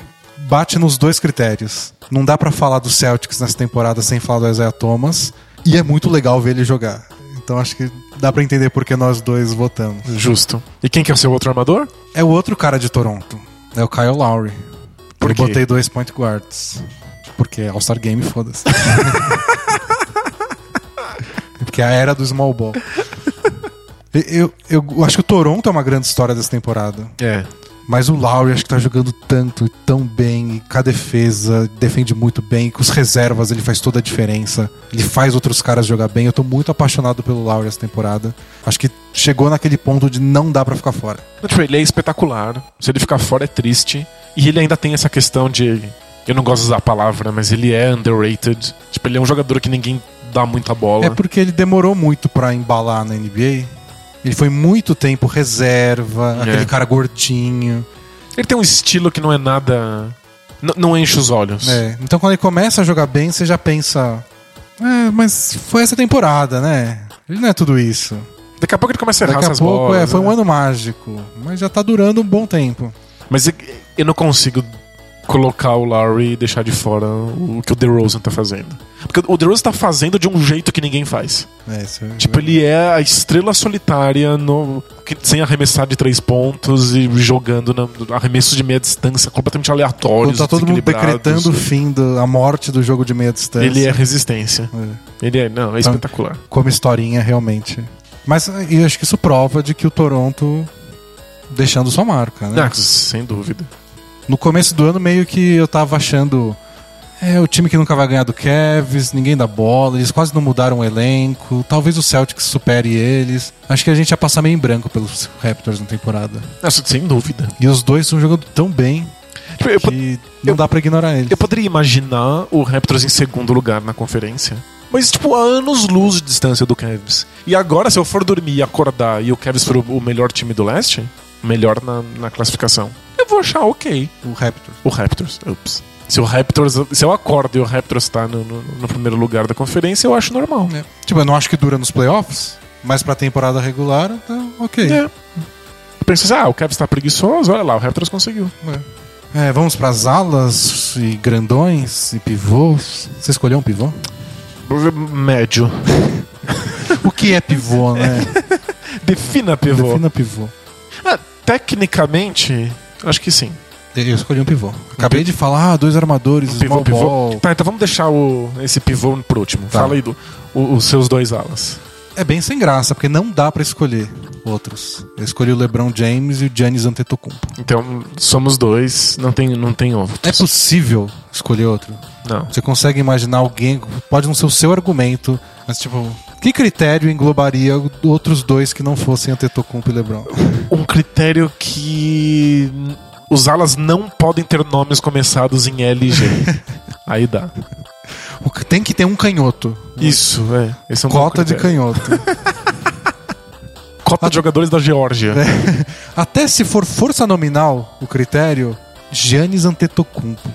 bate nos dois critérios. Não dá pra falar do Celtics nessa temporada sem falar do Isaiah Thomas. E é muito legal ver ele jogar. Então acho que dá pra entender por que nós dois votamos. Justo. E quem que é o seu outro armador? É o outro cara de Toronto. É o Kyle Lowry. Por Eu quê? botei dois point guards. Porque é All-Star Game, foda-se. Porque é a era do small ball. Eu, eu, eu acho que o Toronto é uma grande história dessa temporada. É. Mas o Lowry acho que tá jogando tanto e tão bem, e com a defesa, defende muito bem, com os reservas ele faz toda a diferença. Ele faz outros caras jogar bem. Eu tô muito apaixonado pelo Lowry essa temporada. Acho que chegou naquele ponto de não dá pra ficar fora. Tipo, ele é espetacular. Se ele ficar fora é triste. E ele ainda tem essa questão de. Eu não gosto de usar a palavra, mas ele é underrated. Tipo, ele é um jogador que ninguém dá muita bola. É porque ele demorou muito pra embalar na NBA. Ele foi muito tempo reserva, É. aquele cara gordinho. Ele tem um estilo que não é nada. n- não enche os olhos. É, Então quando ele começa a jogar bem, você já pensa. É, mas foi essa temporada, né? Ele não é tudo isso. Daqui a pouco ele começa a errar Daqui a pouco bolas. é, foi um né? ano mágico. Mas já tá durando um bom tempo. Mas eu- não consigo colocar o Lowry e deixar de fora o que o DeRozan tá fazendo. Porque o DeRozan tá fazendo de um jeito que ninguém faz. É, isso é- Tipo, ele é a estrela solitária no, que- sem arremessar de três pontos e jogando na, arremessos de meia distância completamente aleatórios. Quando tá todo mundo decretando o fim, do, a morte do jogo de meia distância. Ele é resistência. É. Ele é, não, é Então- espetacular. Como historinha, realmente. Mas eu acho que isso prova de que o Toronto deixando sua marca, né? Ah, sem dúvida. No começo do ano, meio que eu tava achando. É, o time que nunca vai ganhar do Cavs, ninguém dá bola, eles quase não mudaram o elenco. Talvez o Celtics supere eles. Acho que a gente ia passar meio em branco pelos Raptors na temporada. Nossa, sem dúvida. E os dois estão jogando tão bem Tipo, eu, que não eu- dá pra ignorar eles. eu poderia imaginar o Raptors em segundo lugar na conferência. Mas, tipo, a anos luz de distância do Cavs. E agora, se eu for dormir e acordar e o Cavs for o melhor time do leste, melhor na, na classificação, eu vou achar ok. O Raptors. O Raptors. Ups. Se o Raptors. Se eu acordo e o Raptors tá no, no- no primeiro lugar da conferência, eu acho normal. Tipo, eu não acho que dura nos playoffs, Mas pra temporada regular, tá ok. É. Pensa assim, ah, o Cavs tá preguiçoso, olha lá, o Raptors conseguiu. É, vamos pras alas e grandões e pivôs. Você escolheu um pivô? Médio. O que é pivô, né? Defina pivô. Defina pivô. Ah, tecnicamente, acho que sim. Eu escolhi um pivô. Acabei de falar, ah, dois armadores, Um pivô, small pivô. ball. Tá, então vamos deixar o, esse pivô por último. Tá. Fala aí do, o- os seus dois alas. É bem sem graça, porque não dá pra escolher outros. Eu escolhi o LeBron James e o Giannis Antetokounmpo. Então, somos dois, não tem, não tem outros. É possível escolher outro. Não. Você consegue imaginar alguém, pode não ser o seu argumento, mas tipo, que critério englobaria outros dois que não fossem Antetokounmpo e LeBron? Um critério que os alas não podem ter nomes começados em LG. aí dá. O que- Tem que ter um canhoto. Isso, é. Esse é um Cota de canhoto. Cota de jogadores da Geórgia. Até se for força nominal, o critério, Giannis Antetokounmpo.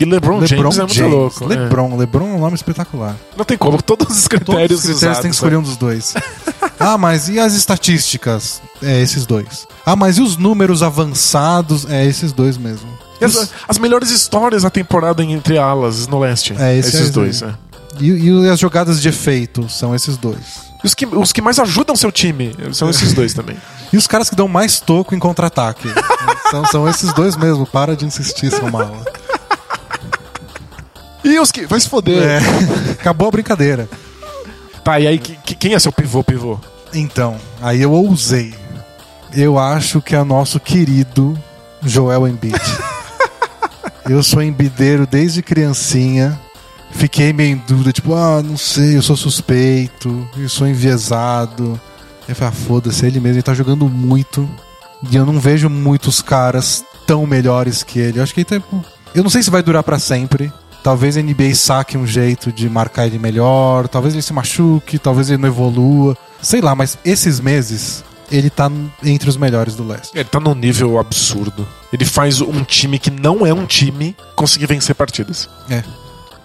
E LeBron, LeBron James é muito louco. é. LeBron. LeBron é um nome espetacular. Não tem como, todos os Todos critérios os critérios usados, tem que escolher um dos dois. ah, mas e as estatísticas? É esses dois. Ah, mas e os números avançados? É esses dois mesmo. As, as melhores histórias da temporada em- entre alas no leste. É, esse esses é- dois, é. E, e as jogadas de efeito são esses dois. E os que, os que mais ajudam seu time são esses dois também. E os caras que dão mais toco em contra-ataque. são, são esses dois mesmo. Para de insistir, seu mala. E os que. Vai se foder. É. Acabou a brincadeira. Tá, e aí que- que- quem é seu pivô, pivô? Então, aí eu ousei. Eu acho que é nosso querido Joel Embiid. eu sou embideiro desde criancinha. Fiquei meio em dúvida, tipo, ah, não sei, eu sou suspeito, eu sou enviesado. Eu falei, ah, foda-se, ele mesmo, ele tá jogando muito. E eu não vejo muitos caras tão melhores que ele. Eu acho que ele tá. Eu não sei se vai durar pra sempre. Talvez a NBA saque um jeito de marcar ele melhor, talvez ele se machuque, talvez ele não evolua. Sei lá, mas esses meses ele tá entre os melhores do leste. Ele tá num nível absurdo. Ele faz um time que não é um time conseguir vencer partidas.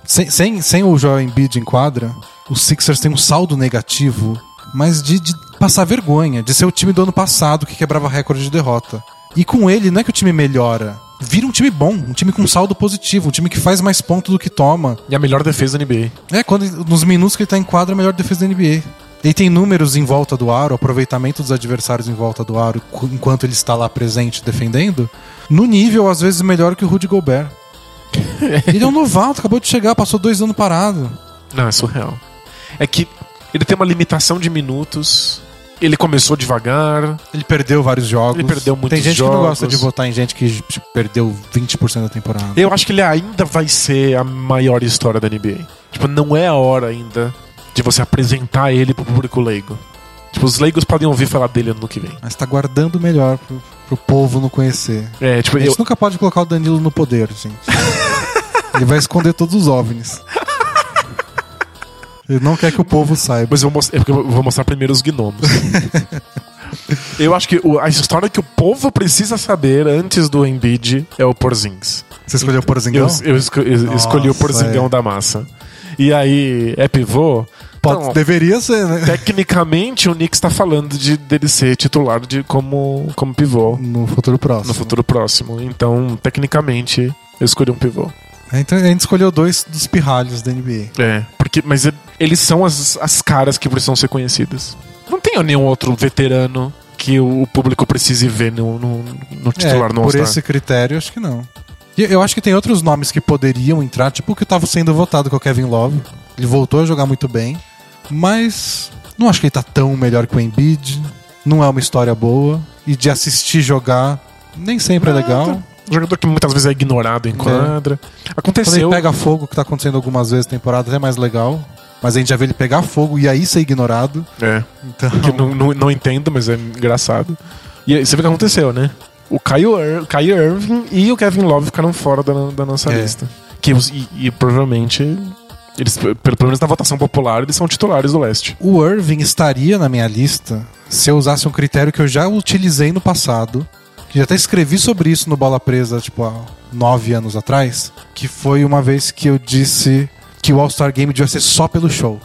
Sem, sem, sem o Joel Embiid em quadra, os Sixers têm um saldo negativo, mas de, de passar vergonha, de ser o time do ano passado que quebrava recorde de derrota. E com ele, não é que o time melhora, vira um time bom, um time com saldo positivo, um time que faz mais pontos do que toma. E a melhor defesa da NBA. É, quando, nos minutos que ele tá em quadra, é a melhor defesa da NBA. Ele tem números em volta do aro, aproveitamento dos adversários em volta do aro, enquanto ele está lá presente defendendo, no nível, às vezes, melhor que o Rudy Gobert. ele é um novato, acabou de chegar, passou dois anos parado. Não, é surreal. É que ele tem uma limitação de minutos. Ele começou devagar. Ele perdeu vários jogos. Ele perdeu muitos Tem gente que jogos. não gosta de votar em gente que perdeu 20% da temporada. Eu acho que ele ainda vai ser a maior história da NBA. Tipo, não é a hora ainda de você apresentar ele pro público leigo. Tipo, os leigos podem ouvir falar dele ano que vem. Mas tá guardando melhor pro, pro povo não conhecer. É, tipo, A gente eu, nunca pode colocar o Danilo no poder, gente. Ele vai esconder todos os OVNIs. Ele não quer que o povo saiba. Mas eu vou, mostrar, é eu vou mostrar primeiro os gnomos. eu acho que a história que o povo precisa saber antes do Embiid é o Porzingis. Você escolheu o Porzingão? Eu, eu esco- Nossa, escolhi o Porzingão é. da massa. E aí, é pivô? Pode- Não, Deveria ser, né? Tecnicamente, o Knicks tá falando de, dele ser titular de, como, como pivô No futuro próximo. no futuro próximo. Então, tecnicamente, eu escolhi um pivô. É, Então a gente escolheu dois dos pirralhos da NBA. É, porque, mas e- eles são as, as caras que precisam ser conhecidas. Não tem nenhum outro veterano que o público precise ver no, no, no titular é, no por esse critério, acho que não. E eu acho que tem outros nomes que poderiam entrar, tipo o que estava sendo votado com o Kevin Love. Ele voltou a jogar muito bem, mas não acho que ele tá tão melhor que o Embiid. Não é uma história boa. E de assistir jogar, nem sempre é legal. Um jogador que muitas vezes é ignorado em quadra. Quando ele Aconteceu. pega fogo, que tá acontecendo algumas vezes na temporada, é mais legal. Mas a gente já vê ele pegar fogo e aí ser ignorado. É, Então. que não, não, não entendo, mas é engraçado. E aí, você vê o que aconteceu, né? O Kyle, Ir Irving e o Kevin Love ficaram fora da, da nossa É. lista. Que, e, e provavelmente, eles, pelo pelo menos na votação popular, eles são titulares do leste. O Irving estaria na minha lista se eu usasse um critério que eu já utilizei no passado, que já até escrevi sobre isso no Bola Presa, tipo, há nove anos atrás, que foi uma vez que eu disse que o All-Star Game devia ser só pelo show.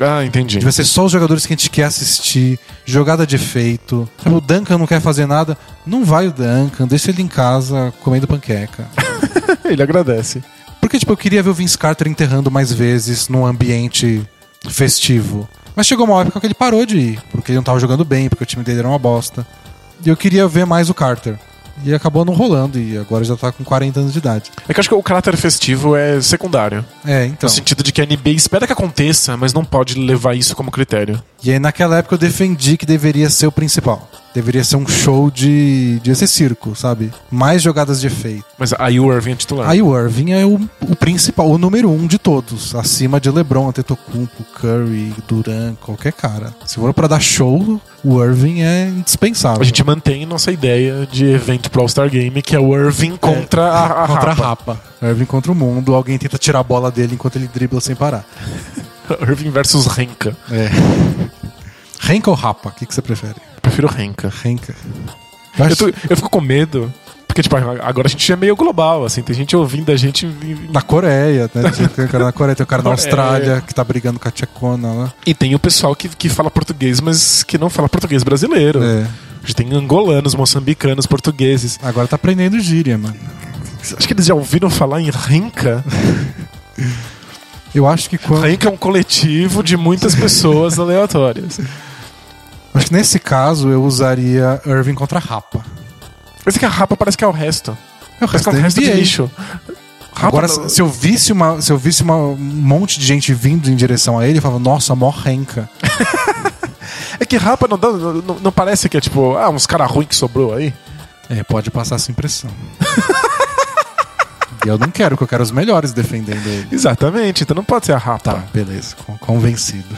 Ah, entendi. Devia ser só os jogadores que a gente quer assistir, jogada de efeito. O Duncan não quer fazer nada, não vai o Duncan, deixa ele em casa comendo panqueca. Ele agradece. Porque, tipo, eu queria ver o Vince Carter enterrando mais vezes num ambiente festivo. Mas chegou uma época que ele parou de ir, porque ele não tava jogando bem, porque o time dele era uma bosta. E eu queria ver mais o Carter. E acabou não rolando, e agora já tá com 40 anos de idade. É que eu acho que o caráter festivo é secundário. É, então. No sentido de que a NBA espera que aconteça, mas não pode levar isso como critério. E aí naquela época eu defendi que deveria ser o principal. Deveria ser um show de. de ser circo, sabe? Mais jogadas de efeito. Mas aí o Irving é titular. Aí o Irving é o, o principal, o número um de todos. Acima de LeBron, Antetokounmpo, Curry, Duran, qualquer cara. Se for pra dar show, o Irving é indispensável. A gente mantém nossa ideia de evento pro All-Star Game, que é o Irving contra a, a contra Rapa. a Rapa. Irving contra o mundo. Alguém tenta tirar a bola dele enquanto ele dribla sem parar. Irving versus Renka. É. Renka ou Rapa? O que, que você prefere? Prefiro Renka. Renka. Eu, tô- eu fico com medo, porque, tipo, agora a gente é meio global, assim, tem gente ouvindo a gente. Na Coreia, né? Tem um cara na Coreia, tem um cara na Coreia. Austrália que tá brigando com a Tchecona lá. E tem o pessoal que, que fala português, mas que não fala português brasileiro. É. A gente tem angolanos, moçambicanos, portugueses. Agora tá aprendendo gíria, mano. Acho que eles já ouviram falar em Renka. Eu acho que quando. Renka é um coletivo de muitas pessoas aleatórias. Acho que nesse caso eu usaria Irving contra Rapa. É que a Rapa parece que é o resto. É o que é o resto de lixo. Rapa Agora, não- se eu visse uma, se eu visse uma, um monte de gente vindo em direção a ele, eu falava, nossa, mó renca. É que Rapa não, dá- não, não parece que é tipo, ah, uns caras ruins que sobrou aí. É, pode passar essa impressão. e eu não quero, porque eu quero os melhores defendendo ele. Exatamente, então não pode ser a Rapa. Tá, beleza, con- convencido.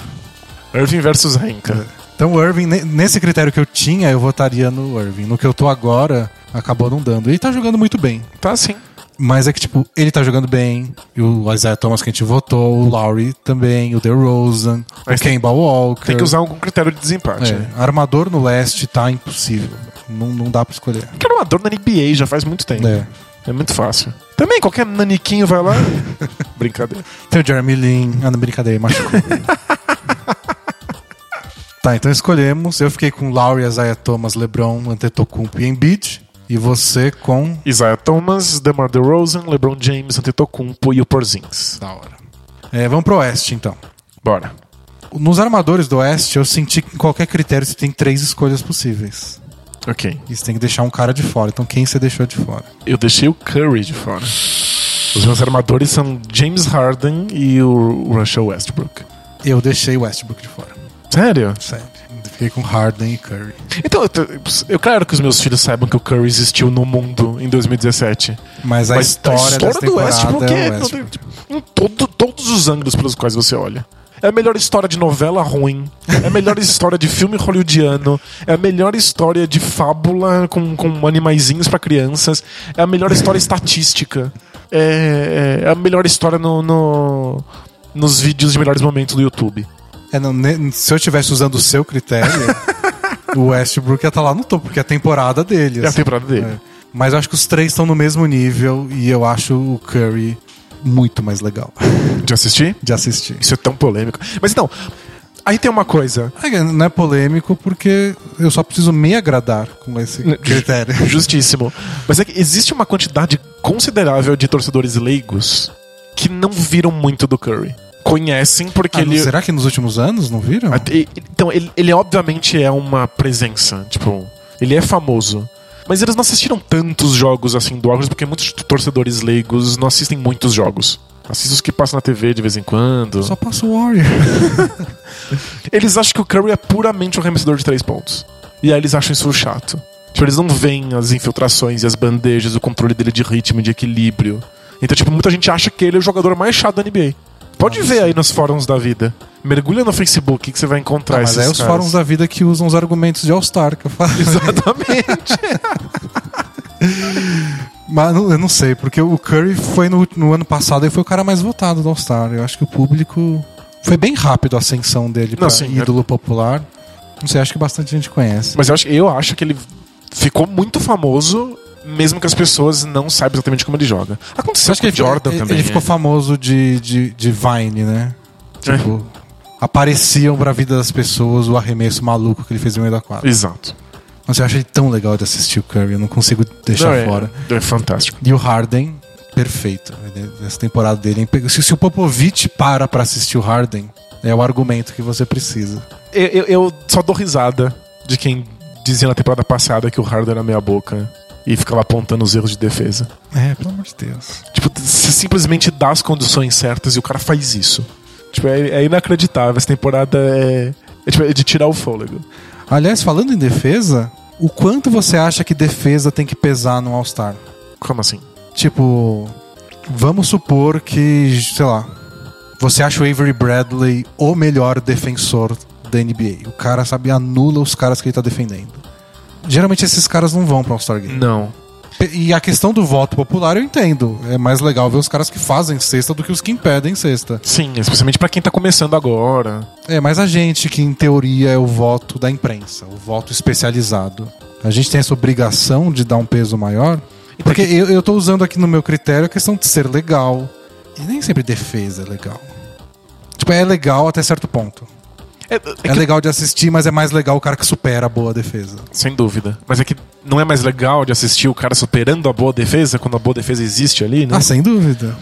Irving versus Renka. Então o Irving, ne- nesse critério que eu tinha, eu votaria no Irving. No que eu tô agora, acabou não dando. Ele tá jogando muito bem. Tá sim. Mas é que, tipo, ele tá jogando bem. E o Isaiah Thomas que a gente votou, o Lowry também, o DeRozan, Mas o Kemba Walker. Tem que usar algum critério de desempate. É, armador no leste tá impossível. Não, não dá pra escolher. Que era um amador na NBA já faz muito tempo. É. É muito fácil. Também, qualquer naniquinho vai lá. Brincadeira. Tem o Jeremy Lin. Ah, não, brincadeira, machucou. tá, então escolhemos. Eu fiquei com Lowry, Isaiah Thomas, LeBron, Antetokounmpo e Embiid. E você com... Isaiah Thomas, DeMar DeRozan, LeBron James, Antetokounmpo e o Porzingis. Da hora. É, vamos pro oeste, então. Bora. Nos armadores do oeste, eu senti que em qualquer critério você tem três escolhas possíveis. Ok. E você tem que deixar um cara de fora. Então quem você deixou de fora? Eu deixei o Curry de fora. Os meus armadores são James Harden e o Russell Westbrook. Eu deixei o Westbrook de fora. Sério? Sério. Fiquei com Harden e Curry. Então, eu, eu quero que os meus filhos saibam que o Curry existiu no mundo em 2017. Mas a Mas história, dessa do temporada Westbrook é é Westbrook. tipo, em todo- todos os ângulos pelos quais você olha. É a melhor história de novela ruim. É a melhor história de filme hollywoodiano. É a melhor história de fábula com, com animaizinhos pra crianças. É a melhor história estatística. É, é a melhor história no, no- nos vídeos de melhores momentos do YouTube. É, não, se eu estivesse usando o seu critério, o Westbrook ia estar lá no topo, porque é a temporada dele. É a assim. temporada dele. É. Mas eu acho que os três estão no mesmo nível e eu acho o Curry muito mais legal De assistir? de assistir. Isso é tão polêmico. Mas então, aí tem uma coisa. É, Não é polêmico porque eu só preciso me agradar com esse critério. Justíssimo. Mas é que existe uma quantidade considerável de torcedores leigos que não viram muito do Curry. Conhecem porque Ah, ele. Será que nos últimos anos não viram? Então, ele, ele obviamente é uma presença. Tipo, ele é famoso. Mas eles não assistiram tantos jogos assim do Warriors, porque muitos torcedores leigos não assistem muitos jogos. Assistem os que passam na TV de vez em quando. Só passa o Warrior. Eles acham que o Curry é puramente um arremessador de três pontos. E aí eles acham isso chato. Tipo, eles não veem as infiltrações e as bandejas, o controle dele de ritmo e de equilíbrio. Então, tipo, muita gente acha que ele é o jogador mais chato da NBA. Pode ver aí nos fóruns da vida. Mergulha no Facebook que você vai encontrar Ah, mas esses é os caras. fóruns da vida que usam os argumentos de All-Star que eu falo. Exatamente. Mas eu não sei, porque o Curry foi no, no ano passado e foi o cara mais votado do All-Star. Eu acho que o público. Foi bem rápido a ascensão dele pra sim, ídolo popular. Não sei, acho que bastante gente conhece. Mas eu acho, eu acho que ele ficou muito famoso, mesmo que as pessoas não saibam exatamente como ele joga. Aconteceu Você acha que com ele, o Jordan ele, também. ele ficou é. famoso de, de, de Vine, né? Tipo, apareciam pra vida das pessoas o arremesso maluco que ele fez no meio da quadra. Exato. Mas eu acho ele tão legal de assistir o Curry, eu não consigo deixar Não, é- fora. É fantástico. E o Harden, perfeito. Essa temporada dele. é Se, se o Popovich para pra assistir o Harden, é o argumento que você precisa. Eu, eu- eu só dou risada de quem dizia na temporada passada que o Harden era meia boca e ficava apontando os erros de defesa. É, pelo amor de Deus. Tipo, você simplesmente dá as condições certas e o cara faz isso. Tipo, é, é inacreditável. Essa temporada é, é, tipo, é de tirar o fôlego. Aliás, falando em defesa, o quanto você acha que defesa tem que pesar no All-Star? Como assim? Tipo, vamos supor que, sei lá, você acha o Avery Bradley o melhor defensor da NBA. O cara, sabe, anula os caras que ele tá defendendo. Geralmente esses caras não vão pra All-Star Game. Não. E a questão do voto popular eu entendo. É mais legal ver os caras que fazem cesta do que os que impedem cesta. Sim, especialmente pra quem tá começando agora. É, mas a gente que em teoria é o voto da imprensa, o voto especializado. A gente tem essa obrigação de dar um peso maior. Porque eu, eu tô usando aqui no meu critério a questão de ser legal. E nem sempre defesa é legal. Tipo, é legal até certo ponto. É, é É que- legal de assistir, mas é mais legal o cara que supera a boa defesa. Sem dúvida. Mas é que não é mais legal de assistir o cara superando a boa defesa quando a boa defesa existe ali, né? Ah, sem dúvida.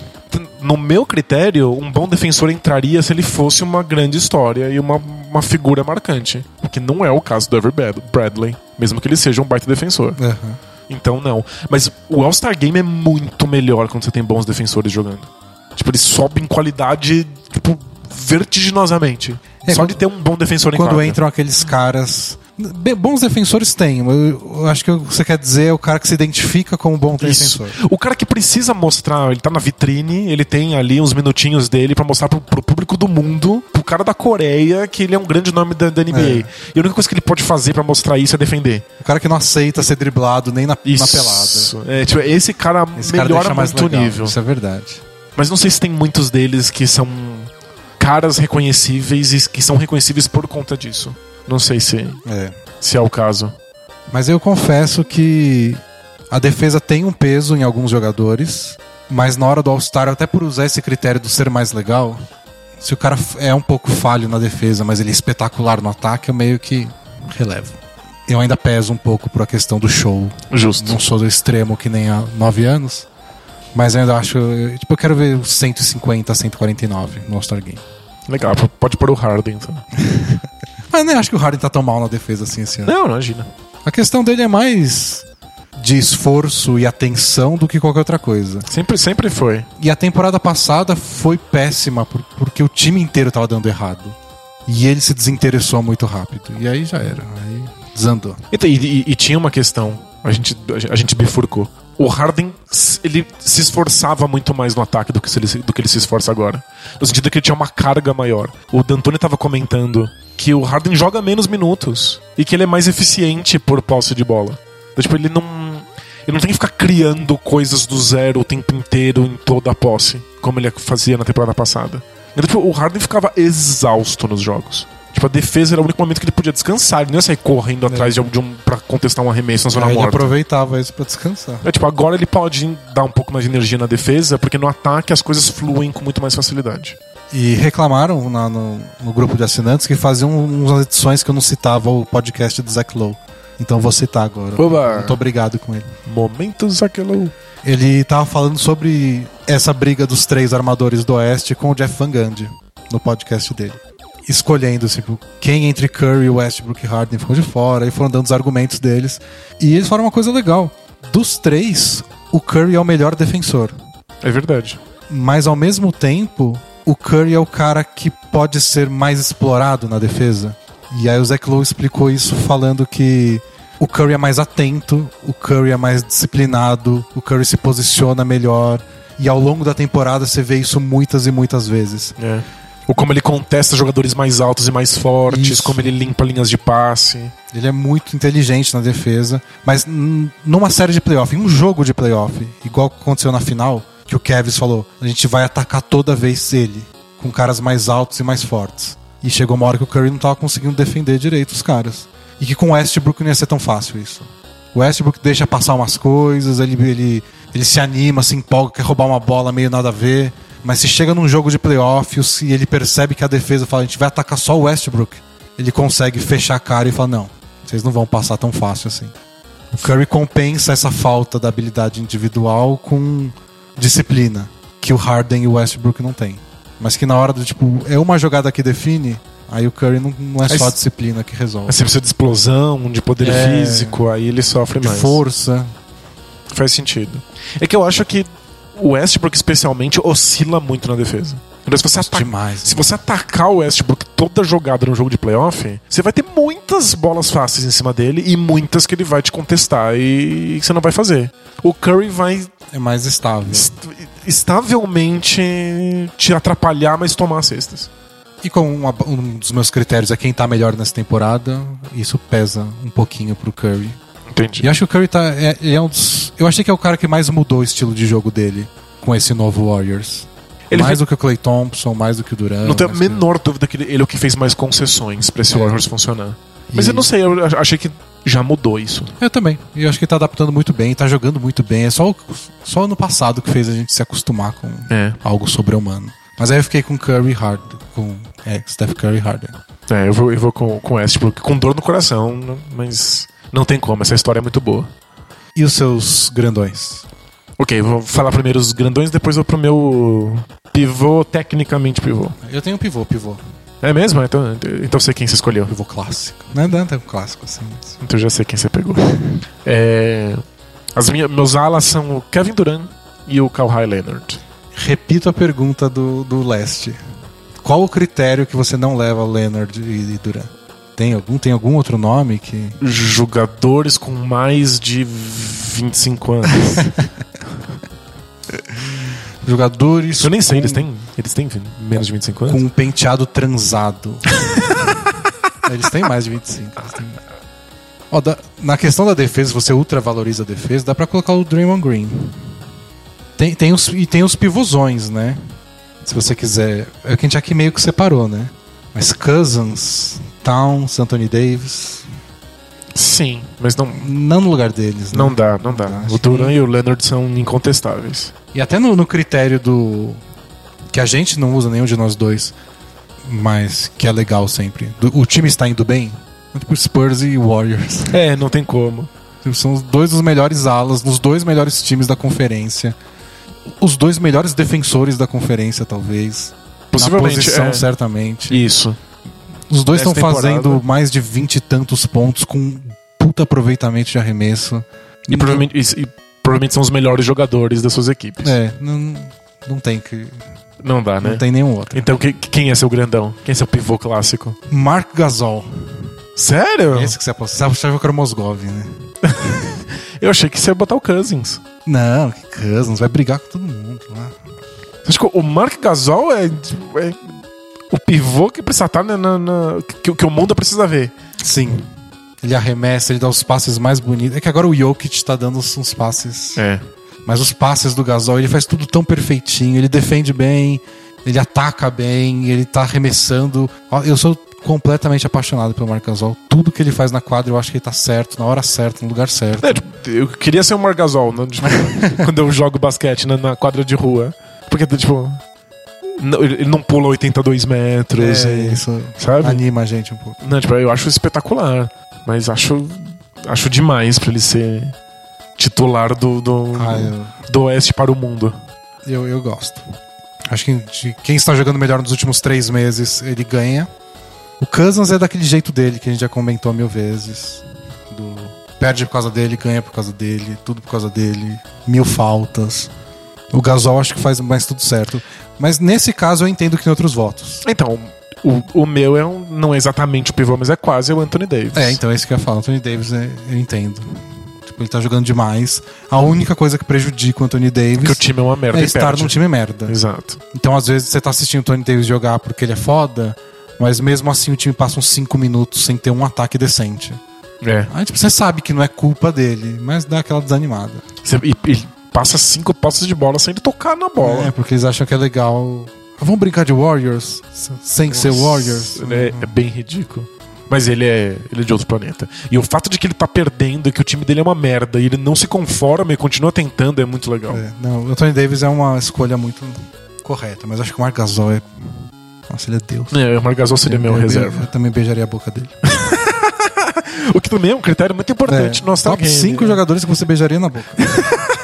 No meu critério, um bom defensor entraria se ele fosse uma grande história e uma, uma figura marcante. O que não é o caso do Ever Brad- Bradley, mesmo que ele seja um baita defensor. Aham. Então, não. Mas o All-Star Game é muito melhor quando você tem bons defensores jogando. Tipo, ele sobe em qualidade, tipo, vertiginosamente. É, Só quando- de ter um bom defensor em Quando quadra. entram aqueles caras. Bem, bons defensores tem. Eu, eu acho que o que você quer dizer é o cara que se identifica como bom Isso. defensor. O cara que precisa mostrar, ele tá na vitrine, ele tem ali uns minutinhos dele pra mostrar pro, pro público do mundo, pro cara da Coreia, que ele é um grande nome da, da NBA. É. E a única coisa que ele pode fazer pra mostrar isso é defender. O cara que não aceita ser driblado nem na, na pelada. Isso. É, tipo, esse cara Esse cara melhora mais muito o legal. nível. Isso é verdade. Mas não sei se tem muitos deles que são caras reconhecíveis e que são reconhecíveis por conta disso. Não sei se, É. se é o caso. Mas eu confesso que a defesa tem um peso em alguns jogadores, mas na hora do All-Star, até por usar esse critério do ser mais legal, se o cara é um pouco falho na defesa, mas ele é espetacular no ataque, eu meio que relevo. Eu ainda peso um pouco por a questão do show. Justo. Não sou do extremo que nem há nove anos, mas eu ainda acho. Tipo, eu quero ver os 150 a 149 no All-Star Game. Legal, pode pôr o Harden. Então. Mas nem acho que o Harden tá tão mal na defesa assim esse ano. Não, imagina. A questão dele é mais de esforço e atenção do que qualquer outra coisa. Sempre, sempre foi. E a temporada passada foi péssima por- porque o time inteiro tava dando errado. E ele se desinteressou muito rápido. E aí já era. Aí desandou. E, e- e tinha uma questão, a gente, a gente bifurcou. O Harden, ele se esforçava muito mais no ataque do que, ele, do que ele se esforça agora. No sentido que ele tinha uma carga maior. O D'Antoni tava comentando que o Harden joga menos minutos e que ele é mais eficiente por posse de bola. Então, tipo, ele não, ele não tem que ficar criando coisas do zero o tempo inteiro em toda a posse, como ele fazia na temporada passada. Então, tipo, o Harden ficava exausto nos jogos. Tipo, a defesa era o único momento que ele podia descansar. Ele não ia sair correndo atrás de um, de um pra contestar um arremesso na zona Aí ele morta. aproveitava isso pra descansar. É, tipo, agora ele pode dar um pouco mais de energia na defesa, porque no ataque as coisas fluem com muito mais facilidade. E reclamaram na- no, no grupo de assinantes que faziam umas edições que eu não citava o podcast do Zach Lowe. Então vou citar agora. Oba! Muito obrigado com ele. Momentos aquilo. Ele tava falando sobre essa briga dos três armadores do Oeste com o Jeff Van Gundy no podcast dele. Escolhendo, tipo, quem entre Curry, Westbrook e Harden ficou de fora, e foram dando os argumentos deles. E eles falaram uma coisa legal. Dos três, o Curry é o melhor defensor. É verdade. Mas ao mesmo tempo, o Curry é o cara que pode ser mais explorado na defesa. E aí o Zach Lowe explicou isso falando que o Curry é mais atento, o Curry é mais disciplinado, o Curry se posiciona melhor. E ao longo da temporada você vê isso muitas e muitas vezes. É. Ou como ele contesta jogadores mais altos e mais fortes, Isso. como ele limpa linhas de passe. Ele é muito inteligente na defesa, mas numa série de playoff, em um jogo de playoff, igual aconteceu na final, que o Kevs falou, a gente vai atacar toda vez ele, com caras mais altos e mais fortes. E chegou uma hora que o Curry não tava conseguindo defender direito os caras. E que com o Westbrook não ia ser tão fácil isso. O Westbrook deixa passar umas coisas, ele, ele, ele se anima, se empolga, quer roubar uma bola meio nada a ver. Mas se chega num jogo de playoffs e ele percebe que a defesa fala, a gente vai atacar só o Westbrook, ele consegue fechar a cara e fala, não, vocês não vão passar tão fácil assim. O Curry compensa essa falta da habilidade individual com disciplina, que o Harden e o Westbrook não têm. Mas que na hora do tipo, é uma jogada que define, aí o Curry não, não é só a disciplina que resolve. Você precisa de explosão, de poder É. físico, aí ele sofre De mais. força. Faz sentido. É que eu acho que o Westbrook, especialmente, oscila muito na defesa. Então, se você, ataca- Demais. se você atacar o Westbrook toda jogada no jogo de playoff, você vai ter muitas bolas fáceis em cima dele e muitas que ele vai te contestar e você não vai fazer. O Curry vai É mais estável. est- estavelmente te atrapalhar, mas tomar as cestas. E como uma- um dos meus critérios é quem tá melhor nessa temporada, isso pesa um pouquinho pro Curry. Entendi. E acho que o Curry tá. É, é um dos, eu achei que é o cara que mais mudou o estilo de jogo dele com esse novo Warriors. Ele mais fez- do que o Clay Thompson, mais do que o Durant. Não tenho a mais que- menor dúvida que ele, ele é o que fez mais concessões pra esse É. Warriors funcionar. Mas E- eu não sei, eu achei que já mudou isso. Eu também. E eu acho que ele tá adaptando muito bem, tá jogando muito bem. É só, o- só ano passado que fez a gente se acostumar com É. algo sobre-humano. Mas aí eu fiquei com Curry Harden. Com é, Steph Curry Harden. É, eu vou, eu vou com, com Westbrook, com dor no coração, mas não tem como, essa história é muito boa. E os seus grandões? Ok, vou falar primeiro os grandões, depois vou pro meu pivô, tecnicamente pivô. Eu tenho pivô, pivô. É mesmo? Então, então eu sei quem você escolheu. Pivô clássico. Não é tanto clássico assim. mas- Então eu já sei quem você pegou. É, as minhas, meus alas são o Kevin Durant e o Kawhi Leonard. Repito a pergunta do, do leste. Qual o critério que você não leva Leonard e, e Durant? Tem algum, tem algum outro nome que. Jogadores com mais de 25 anos. Jogadores. eu nem sei, com- eles têm, eles têm menos de 25 anos? Com um penteado transado. eles têm mais de 25. Eles têm... Ó, da- na questão da defesa, se você ultravaloriza a defesa, dá pra colocar o Draymond Green. Tem, tem os, e tem os pivôzões, né? Se você quiser. É o que a gente aqui meio que separou, né? Mas Cousins, Towns, Anthony Davis. Sim, mas não, Não no lugar deles, né? não dá, não dá. Acho O Durant que- e o Leonard são incontestáveis. E até no, no critério do. Que a gente não usa nenhum de nós dois, mas que é legal sempre. Do- o time está indo bem? Tipo Spurs e Warriors. É, não tem como. São os dois dos melhores alas, nos dois melhores times da conferência. Os dois melhores defensores da conferência, talvez. Possivelmente, Na posição, é. certamente. Isso. Os dois estão fazendo mais de vinte e tantos pontos com puta aproveitamento de arremesso. E provavelmente, e, e provavelmente são os melhores jogadores das suas equipes. É, não, não tem que. Não dá, né? Não tem nenhum outro. Então que- quem é seu grandão? Quem é seu pivô clássico? Mark Gasol. Sério? Esse que você apostou. Você achava que era o Mosgov, né? Eu achei que você ia botar o Cousins. Não, que Cousins, vai brigar com todo mundo lá. Você acha que o Mark Gasol é, é o pivô que precisa estar na, na- na- que, que o mundo precisa ver? Sim. Ele arremessa, ele dá os passes mais bonitos. É que agora o Jokic tá dando uns, passes. É. Mas os passes do Gasol, ele faz tudo tão perfeitinho. Ele defende bem, ele ataca bem, ele tá arremessando. Eu sou completamente apaixonado pelo Marc Gasol. Tudo que ele faz na quadra, eu acho que ele tá certo, na hora certa, no lugar certo. É, tipo, eu queria ser o Mark Gasol né? Quando eu jogo basquete na, na quadra de rua. Porque, tipo, não- ele não pula 82 metros. É, e- isso sabe? anima a gente um pouco. Não, tipo, eu acho espetacular. Mas acho, acho demais pra ele ser titular do, do, Ah, eu, do Oeste para o mundo. Eu, eu gosto. Acho que quem está jogando melhor nos últimos três meses, ele ganha. O Cousins é daquele jeito dele, que a gente já comentou mil vezes. Do- Perde por causa dele, ganha por causa dele, tudo por causa dele. Mil faltas. O Gasol acho que faz mais tudo certo. Mas nesse caso eu entendo que tem outros votos. Então, o, o meu é um, não é exatamente o pivô, mas é quase o Anthony Davis. É, então é isso que eu ia falar. Anthony Davis, é, eu entendo. Tipo, ele tá jogando demais. A única coisa que prejudica o Anthony Davis Que o time é uma merda é estar perde. num time merda. Exato. Então, às vezes, você tá assistindo o Tony Davis jogar porque ele é foda, mas mesmo assim o time passa uns 5 minutos sem ter um ataque decente. É. Aí, tipo, você sabe que não é culpa dele, mas dá aquela desanimada. E, e passa cinco posses de bola sem ele tocar na bola. É, porque eles acham que é legal. Vamos brincar de Warriors sem ser Warriors. É, é bem ridículo. Mas ele é, ele é de outro planeta. E o fato de que ele tá perdendo, que o time dele é uma merda, e ele não se conforma e continua tentando, é muito legal. É, não, o Anthony Davis é uma escolha muito. correta, mas acho que o Marc Gasol é. Nossa, ele é Deus. É, o Margasol seria meu eu, reserva. Eu, eu também beijaria a boca dele. O que também é um critério muito importante no All-Star top Game. 5 né? jogadores que você beijaria na boca.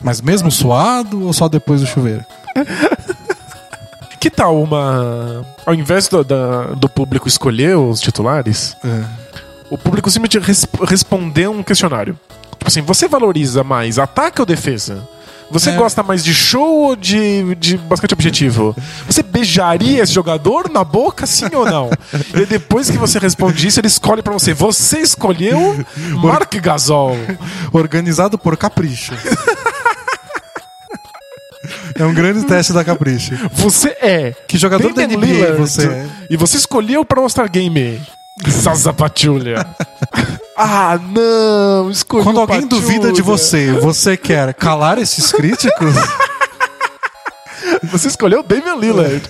Mas mesmo suado ou só depois do chuveiro? Que tal uma. Ao invés do, da- do público escolher os titulares, É. o público simplesmente res- responder um questionário. Tipo assim, você valoriza mais ataque ou defesa? Você É. gosta mais de show ou de, de basquete objetivo? Você beijaria esse jogador na boca, sim ou não? e depois que você responde isso, ele escolhe pra você. Você escolheu Mark Gasol. Organizado por Capricho. é um grande teste da Capricho. Você é. Que jogador da NBA Lillard. você é? E você escolheu para o All-Star Game. Zaza Pachulia. ah, não. Escolhi Quando alguém duvida de você, você quer calar esses críticos? Você escolheu o Damian Lillard.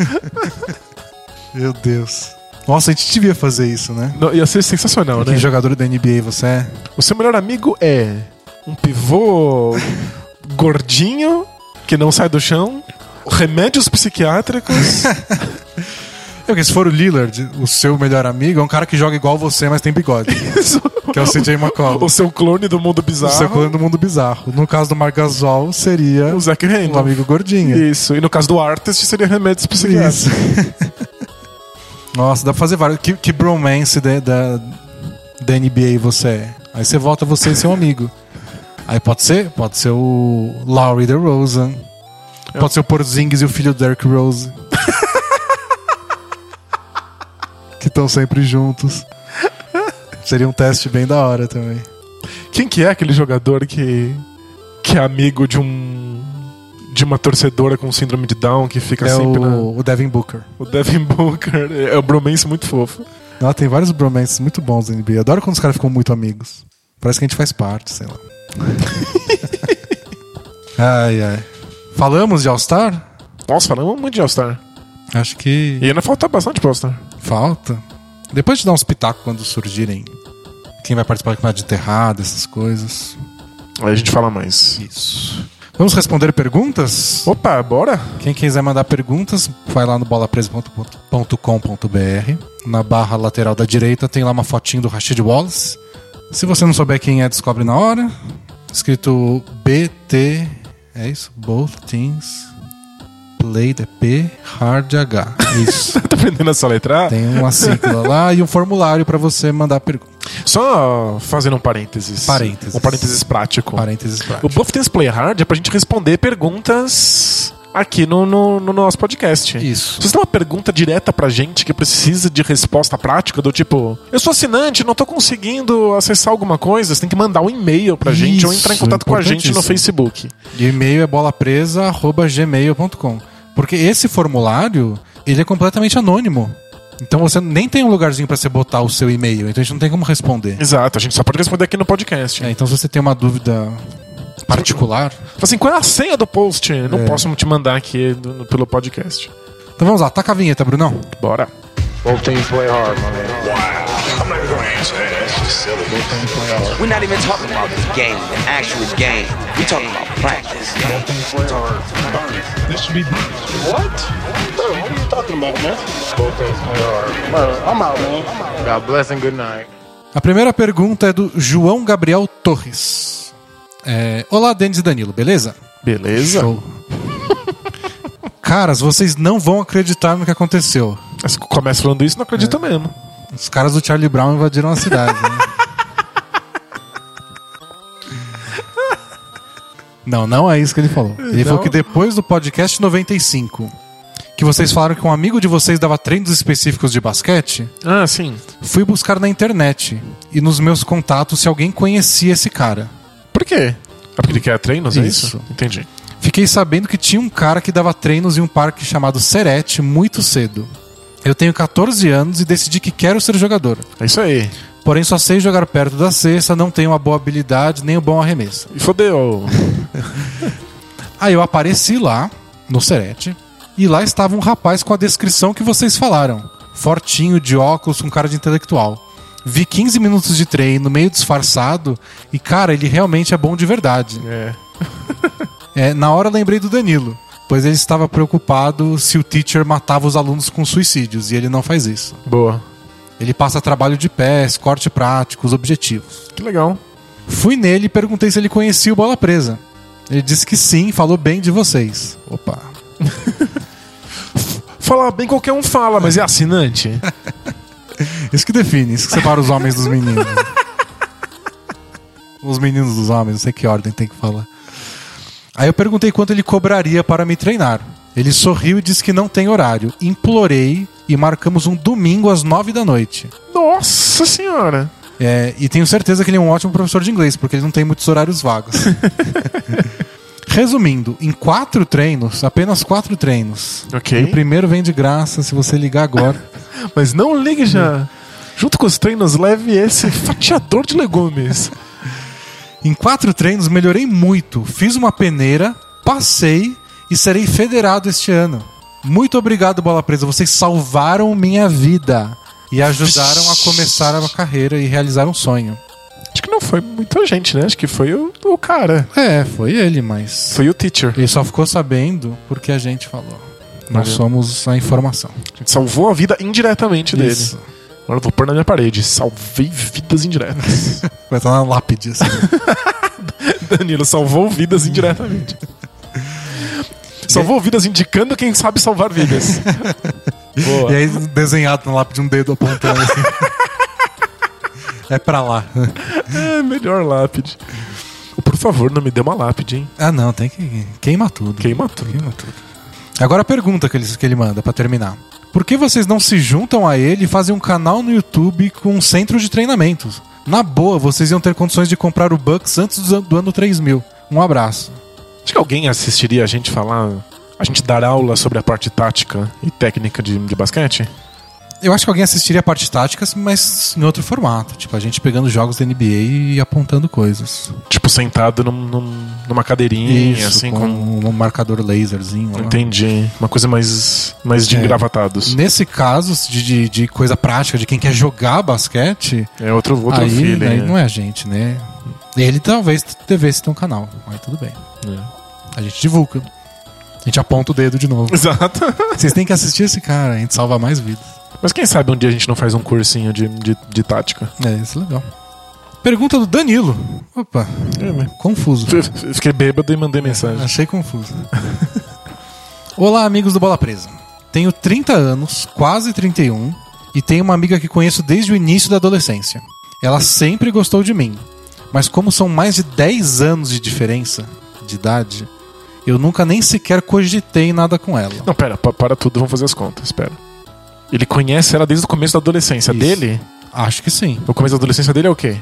Meu Deus. Nossa, a gente devia fazer isso, né? Não, ia ser sensacional, Que né? jogador da NBA você é? O seu melhor amigo é um pivô gordinho que não sai do chão, remédios psiquiátricos. É porque se for o Lillard, o seu melhor amigo, é um cara que joga igual você, mas tem bigode. que é o CJ McCollum. o seu clone do mundo O bizarro. seu clone do mundo bizarro. No caso do Marc Gasol, seria O Zach um Randolph. amigo gordinho. Isso. E no caso do Artist seria remédios psiquiátricos. Isso. Nossa, dá pra fazer vários. Que, que bromance da, da, da NBA você é. Aí você volta você e seu amigo. Aí pode ser? Pode ser o Lowry DeRozan. É. Pode ser o Porzingis e o filho do Derrick Rose. que estão sempre juntos. Seria um teste bem da hora também. Quem que é aquele jogador que que é amigo de um de uma torcedora com síndrome de Down que fica É sempre na o, o Devin Booker. o Devin Booker é o bromance muito fofo. Ela tem vários bromances muito bons na NBA. Adoro quando os caras ficam muito amigos. Parece que a gente faz parte, sei lá. ai, ai. Falamos de All-Star? Nossa, falamos muito de All-Star. Acho que E ainda falta bastante pro All-Star. falta. Depois de dar uns pitacos quando surgirem quem vai participar do campeonato de enterrada, essas coisas. Aí a gente fala mais. Isso. Vamos responder perguntas? Opa, bora? Quem quiser mandar perguntas, vai lá no bolapresa.com.br. Na barra lateral da direita tem lá uma fotinho do Rashid Wallace. Se você não souber quem é, descobre na hora. Escrito BT. É isso? Both Teams Play the P Hard H. Isso. tá aprendendo essa letra? Tem uma sigla lá e um formulário para você mandar pergunta. Só fazendo um parênteses. Parênteses. Um parênteses prático. Parênteses O práticos. Buff Tense Play Hard é pra gente responder perguntas aqui no, no, no nosso podcast. Isso. Se você tem uma pergunta direta pra gente que precisa de resposta prática, do tipo, eu sou assinante, não tô conseguindo acessar alguma coisa, você tem que mandar um e-mail pra gente ou entrar em Isso, contato com a gente no. Facebook. E o e-mail é bolapresa.gmail.com. Porque esse formulário, ele é completamente anônimo. Então você nem tem um lugarzinho para você botar o seu e-mail, então a gente não tem como responder. Exato, a gente só pode responder aqui no podcast. É, então se você tem uma dúvida particular, Fala assim, qual é a senha do post? Não É. posso te mandar aqui do- no- pelo podcast. então vamos lá, taca a vinheta, Brunão. Bora. Both teams play hard, my man. I'm not even gonna answer that. That's just silly. We're not even talking about the game, the actual game. We're talking about practice. This should be What? Bro, what are you talking about, man? Both teams play hard. Bro, I'm out, man. God bless and good night. A primeira pergunta é do João Gabriel Torres. É, Olá, Denis e Danilo, beleza? Beleza. Show. Caras, vocês não vão acreditar no que aconteceu. Mas Começa falando isso, não acredita mesmo. Os caras do Charlie Brown invadiram a cidade. né? Não, não é isso que ele falou. Ele falou que depois do podcast 95, que vocês falaram que um amigo de vocês dava treinos específicos de basquete, Ah, sim. fui buscar na internet e nos meus contatos se alguém conhecia esse cara. Por quê? É porque ele quer treinos, é Isso. isso? Entendi. Fiquei sabendo que tinha um cara que dava treinos em um parque chamado Serete muito cedo. Eu tenho 14 anos e decidi que quero ser jogador. É isso aí. Porém, só sei jogar perto da cesta, não tenho uma boa habilidade nem um bom arremesso. E fodeu. Aí eu apareci lá, no Serete, e lá estava um rapaz com a descrição que vocês falaram. Fortinho, de óculos, com cara de intelectual. Vi 15 minutos de treino, meio disfarçado, e cara, ele realmente é bom de verdade. É. É, na hora lembrei do Danilo. pois ele estava preocupado se o teacher matava os alunos com suicídios, e ele não faz isso. Boa. Ele passa trabalho de pés, corte prático, os objetivos. Que legal. Fui nele e perguntei se ele conhecia o Bola Presa. Ele disse que sim, falou bem de vocês. Opa. Falar bem qualquer um fala, mas é assinante? Isso que define, isso que separa os homens dos meninos. os meninos dos homens, não sei que ordem tem que falar. Aí eu perguntei quanto ele cobraria para me treinar. Ele sorriu e disse que não tem horário. Implorei e marcamos um domingo às nove da noite. Nossa senhora. É, e tenho certeza que ele é um ótimo professor de inglês, porque ele não tem muitos horários vagos. Resumindo, em quatro treinos, apenas quatro treinos. Ok. E o primeiro vem de graça se você ligar agora. Mas não ligue já. Junto com os treinos, leve esse fatiador de legumes. Em quatro treinos melhorei muito. Fiz uma peneira, passei e serei federado este ano. Muito obrigado, Bola Presa. Vocês salvaram minha vida e ajudaram a começar a carreira e realizar um sonho. Acho que não foi muita gente, né? Acho que foi o, o cara. É, foi ele, mas Foi o teacher. ele só ficou sabendo porque a gente falou. Nós Valeu. somos a informação. A gente salvou a vida indiretamente dele. Isso. Agora eu vou pôr na minha parede. Salvei vidas indiretas. Vai estar na lápide. assim. Danilo salvou vidas indiretamente. Salvou vidas indicando quem sabe salvar vidas. E aí desenhado na lápide um dedo apontando assim. É pra lá. É, melhor lápide. Por favor, não me dê uma lápide, hein? Ah, não, tem que queima tudo. Queima tudo. Queima tudo. Agora a pergunta que ele, que ele manda pra terminar. Por que vocês não se juntam a ele e fazem um canal no YouTube com um centro de treinamentos? Na boa, vocês iam ter condições de comprar o Bucks antes do, an- do ano 3000. Um abraço. Acho que alguém assistiria a gente falar. A gente dar aula sobre a parte tática e técnica de, de basquete? Eu acho que alguém assistiria a parte tática, mas em outro formato. Tipo, a gente pegando jogos da NBA e apontando coisas. Tipo, sentado num- num- numa cadeirinha, assim, com, com. um marcador laserzinho. lá. Entendi. Uma coisa mais, mais de É. engravatados. Nesse caso de, de, de coisa prática, de quem quer jogar basquete, É outro, outro aí, feeling. aí né? não é a gente, né? Ele talvez devesse ter um canal, aí tudo bem. É. A gente divulga. A gente aponta o dedo de novo. Exato. Vocês têm que assistir esse cara, a gente salva mais vidas. Mas quem sabe um dia a gente não faz um cursinho de, de, de tática? É, isso é legal. Pergunta do Danilo. Opa, É, confuso. Fiquei bêbado e mandei mensagem. Achei confuso. Olá, amigos do Bola Presa. Tenho 30 anos, quase 31, e tenho uma amiga que conheço desde o início da adolescência. Ela sempre gostou de mim, mas como são mais de 10 anos de diferença de idade, eu nunca nem sequer cogitei nada com ela. Não, pera, pa- para tudo, vamos fazer as contas, pera. Ele conhece ela desde o começo da adolescência Isso. dele? Acho que sim. O começo da adolescência dele é o quê?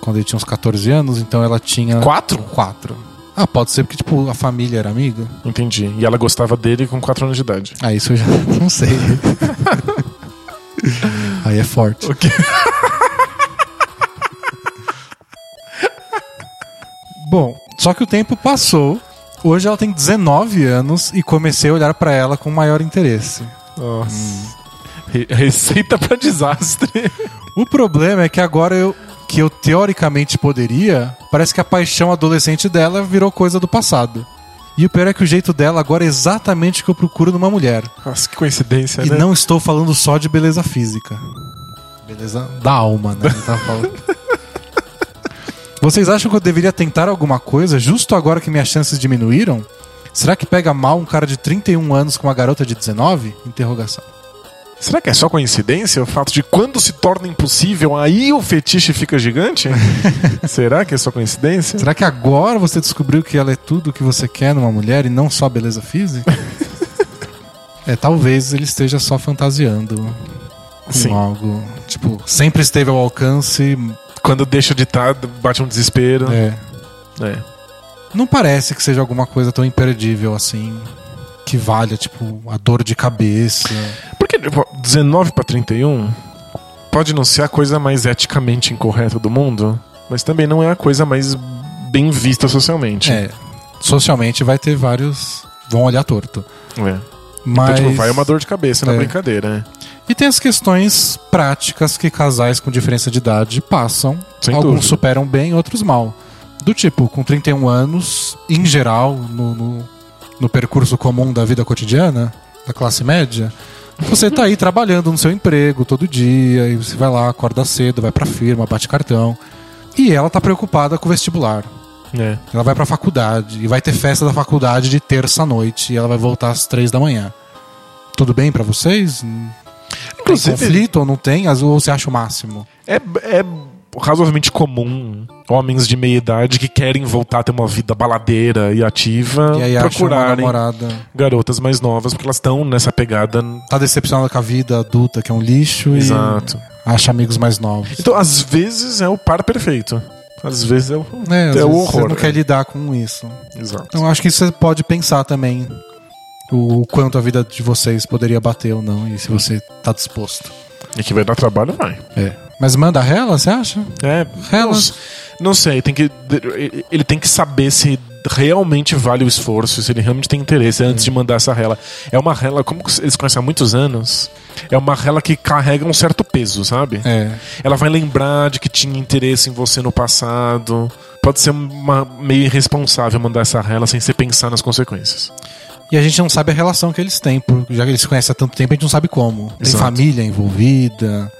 Quando ele tinha uns 14 anos, então ela tinha. Quatro? 4. Ah, pode ser porque, tipo, a família era amiga. Entendi. E ela gostava dele com 4 anos de idade. Ah, isso eu já não sei. Aí é forte. Ok. Bom, só que o tempo passou. Hoje ela tem 19 anos e comecei a olhar pra ela com maior interesse. Nossa. Re- Receita pra desastre. O problema é que agora eu que eu teoricamente poderia, parece que a paixão adolescente dela virou coisa do passado. E o pior é que o jeito dela agora é exatamente o que eu procuro numa mulher. Nossa, que coincidência, E né? não estou falando só de beleza física. Beleza da alma, né? Tá. Vocês acham que eu deveria tentar alguma coisa justo agora que minhas chances diminuíram? Será que pega mal um cara de 31 anos com uma garota de 19? Interrogação. Será que é só coincidência o fato de quando se torna impossível, aí o fetiche fica gigante? Será que é só coincidência? Será que agora você descobriu que ela é tudo o que você quer numa mulher e não só beleza física? é, talvez ele esteja só fantasiando com Sim. algo. Tipo, sempre esteve ao alcance. Quando deixa de estar, bate um desespero. É, É. Não parece que seja alguma coisa tão imperdível assim. Que valha, tipo, a dor de cabeça. Porque pô, 19 pra 31 pode não ser a coisa mais eticamente incorreta do mundo, mas também não é a coisa mais bem vista socialmente. É. Socialmente vai ter vários. vão olhar torto. É. Mas. Então, tipo, vai uma dor de cabeça na É. brincadeira, né? E tem as questões práticas que casais com diferença de idade passam. Sem Alguns dúvida. superam bem, outros mal. Do tipo, com 31 anos, em geral, no, no, no percurso comum da vida cotidiana, da classe média. Você tá aí trabalhando no seu emprego todo dia, e você vai lá, acorda cedo, vai pra firma, bate cartão. E ela tá preocupada com o vestibular. É. Ela vai pra faculdade e vai ter festa da faculdade de terça-noite e ela vai voltar às três da manhã. Tudo bem pra vocês? Tem Inclusive- conflito ou não tem? Ou você acha o máximo? É, é razoavelmente comum homens de meia idade que querem voltar a ter uma vida baladeira e ativa E procurarem garotas mais novas porque elas estão nessa pegada. Tá decepcionada com a vida adulta, que é um lixo, Exato. e acha amigos mais novos. Então, às vezes é o par perfeito. Às vezes é o, É, é o horror. Você não quer lidar com isso. Exato. Então acho que você pode pensar também o quanto a vida de vocês poderia bater ou não, e se você tá disposto. E que vai dar trabalho, vai. É. Mas manda rela, você acha? É, Ela- não, não sei, tem que, ele tem que saber se realmente vale o esforço, se ele realmente tem interesse antes de mandar essa rela. É uma rela, como eles conhecem há muitos anos, é uma rela que carrega um certo peso, sabe? É. Ela vai lembrar de que tinha interesse em você no passado. Pode ser uma, meio irresponsável mandar essa rela sem você pensar nas consequências. E a gente não sabe a relação que eles têm, porque já que eles se conhecem há tanto tempo, a gente não sabe como. Tem Exato. família envolvida.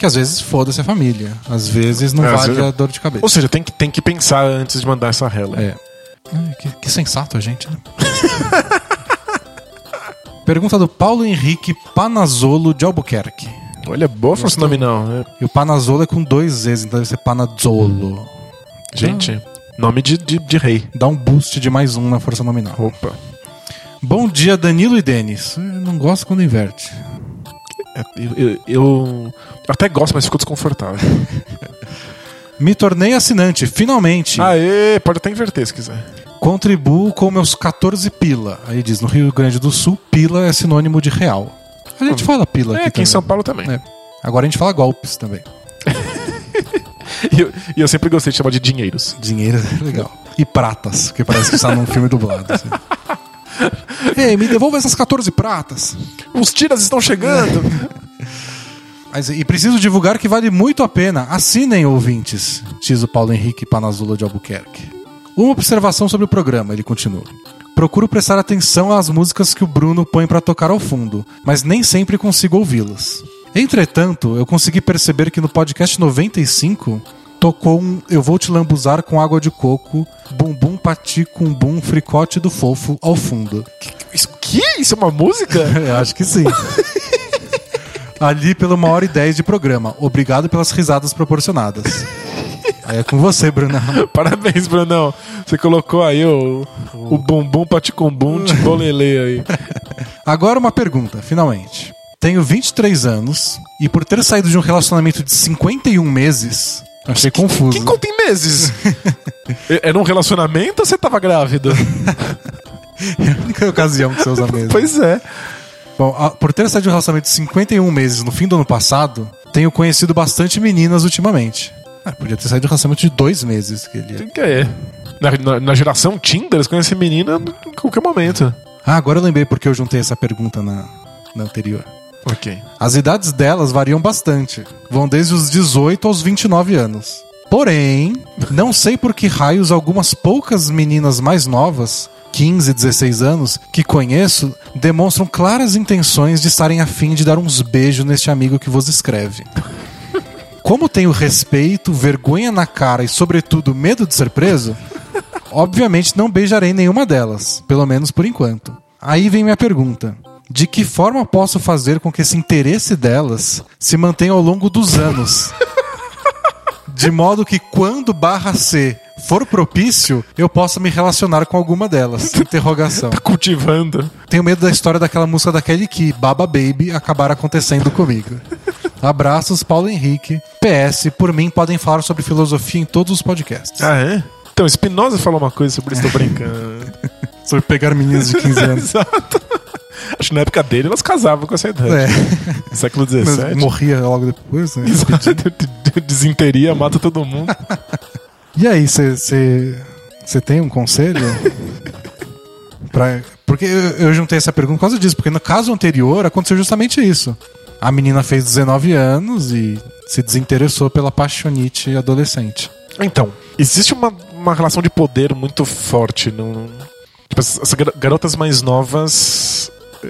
Que às vezes foda-se a família. Às vezes não É, vale vezes- a dor de cabeça. Ou seja, tem que, tem que pensar antes de mandar essa rela. É. Ai, que, que sensato a gente, né? Pergunta do Paulo Henrique Panazolo de Albuquerque. Olha, boa força nominal. né? E o Panazolo é com dois Z's, então deve ser Panazzolo. Gente, nome de, de, de rei. Dá um boost de mais um na força nominal. Opa. Bom dia, Danilo e Denis. Eu não gosto quando inverte. É, Eu, eu- eu até gosto, mas fico desconfortável. Me tornei assinante, finalmente. Aê, pode até inverter se quiser. Contribuo com meus 14 pila. Aí diz, no Rio Grande do Sul, pila é sinônimo de real. A gente fala pila É, aqui aqui em também. São Paulo também. É. Agora a gente fala golpes também. E eu, e eu sempre gostei de chamar de dinheiros. Dinheiro é legal. E pratas, que parece que está num filme dublado. assim. Ei, me devolva essas 14 pratas. Os tiras estão chegando! Mas, e preciso divulgar que vale muito a pena. Assinem, ouvintes, diz o Paulo Henrique Panazula de Albuquerque. Uma observação sobre o programa, ele continua. Procuro prestar atenção às músicas que o Bruno põe pra tocar ao fundo, mas nem sempre consigo ouvi-las. Entretanto, eu consegui perceber que no podcast 95 tocou um Eu Vou Te Lambuzar com Água de Coco, Bumbum Pati com Bum Fricote do Fofo ao fundo. Isso, que? Isso é uma música? Eu acho que sim. Ali pela uma hora e dez de programa. Obrigado pelas risadas proporcionadas. Aí é com você, Brunão. Parabéns, Brunão. Você colocou aí o, o bumbum paticumbum tibolele aí. Agora uma pergunta, finalmente. Tenho 23 anos e por ter saído de um relacionamento de 51 meses, achei confuso. Quem conta em meses? Era um relacionamento ou você tava grávida? É a única ocasião que você usa mesmo. pois é. Bom, a- por ter saído de um relacionamento de 51 meses no fim do ano passado, tenho conhecido bastante meninas ultimamente. Ah, podia ter saído de um relacionamento de dois meses. Que ele... Que é? Na, na- na geração Tinder, eles conhecem menina em qualquer momento. Ah, agora eu lembrei porque eu juntei essa pergunta na, na anterior. Ok. As idades delas variam bastante. Vão desde os 18 aos 29 anos. Porém, não sei por que raios algumas poucas meninas mais novas, 15, 16 anos, que conheço, demonstram claras intenções de estarem afim de dar uns beijos neste amigo que vos escreve. Como tenho respeito, vergonha na cara e, sobretudo, medo de ser preso, obviamente não beijarei nenhuma delas, pelo menos por enquanto. Aí vem minha pergunta. De que forma posso fazer com que esse interesse delas se mantenha ao longo dos anos? De modo que quando barra C for propício, eu possa me relacionar com alguma delas. Interrogação. Cultivando. Tenho medo da história daquela música da Kelly Key, Baba Baby, acabar acontecendo comigo. Abraços, Paulo Henrique. PS, por mim podem falar sobre filosofia em todos os podcasts. Ah, é? Então, Spinoza falou uma coisa sobre isso, tô brincando. Sobre pegar meninas de 15 anos. Exato. Acho que na época dele elas casavam com essa ideia. É, Século XVII. morria logo depois, né? Desinteria, mata todo mundo. E aí, você tem um conselho? pra, porque eu, eu juntei essa pergunta por causa disso, porque no caso anterior aconteceu justamente isso. A menina fez 19 anos e se desinteressou pela paixonite adolescente. Então, existe uma, uma relação de poder muito forte no, Tipo, as as gar- garotas mais novas,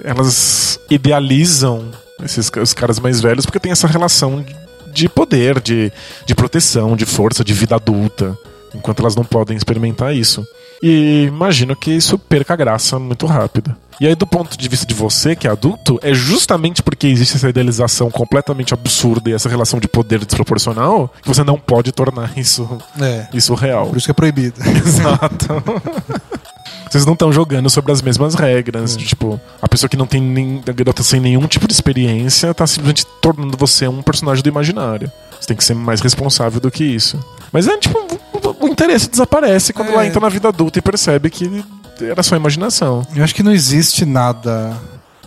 elas idealizam esses os caras mais velhos porque tem essa relação de- de poder, de, de proteção, de força, de vida adulta, enquanto elas não podem experimentar isso. E imagino que isso perca a graça muito rápido. E aí, do ponto de vista de você, que é adulto, é justamente porque existe essa idealização completamente absurda e essa relação de poder desproporcional que você não pode tornar isso, É. isso real. Por isso que é proibido. Exato. Vocês não estão jogando sobre as mesmas regras. Tipo, a pessoa que não tem nem. A garota sem nenhum tipo de experiência tá simplesmente tornando você um personagem do imaginário. Você tem que ser mais responsável do que isso. Mas é tipo, o, o interesse desaparece quando É. ela entra na vida adulta e percebe que era só imaginação. Eu acho que não existe nada.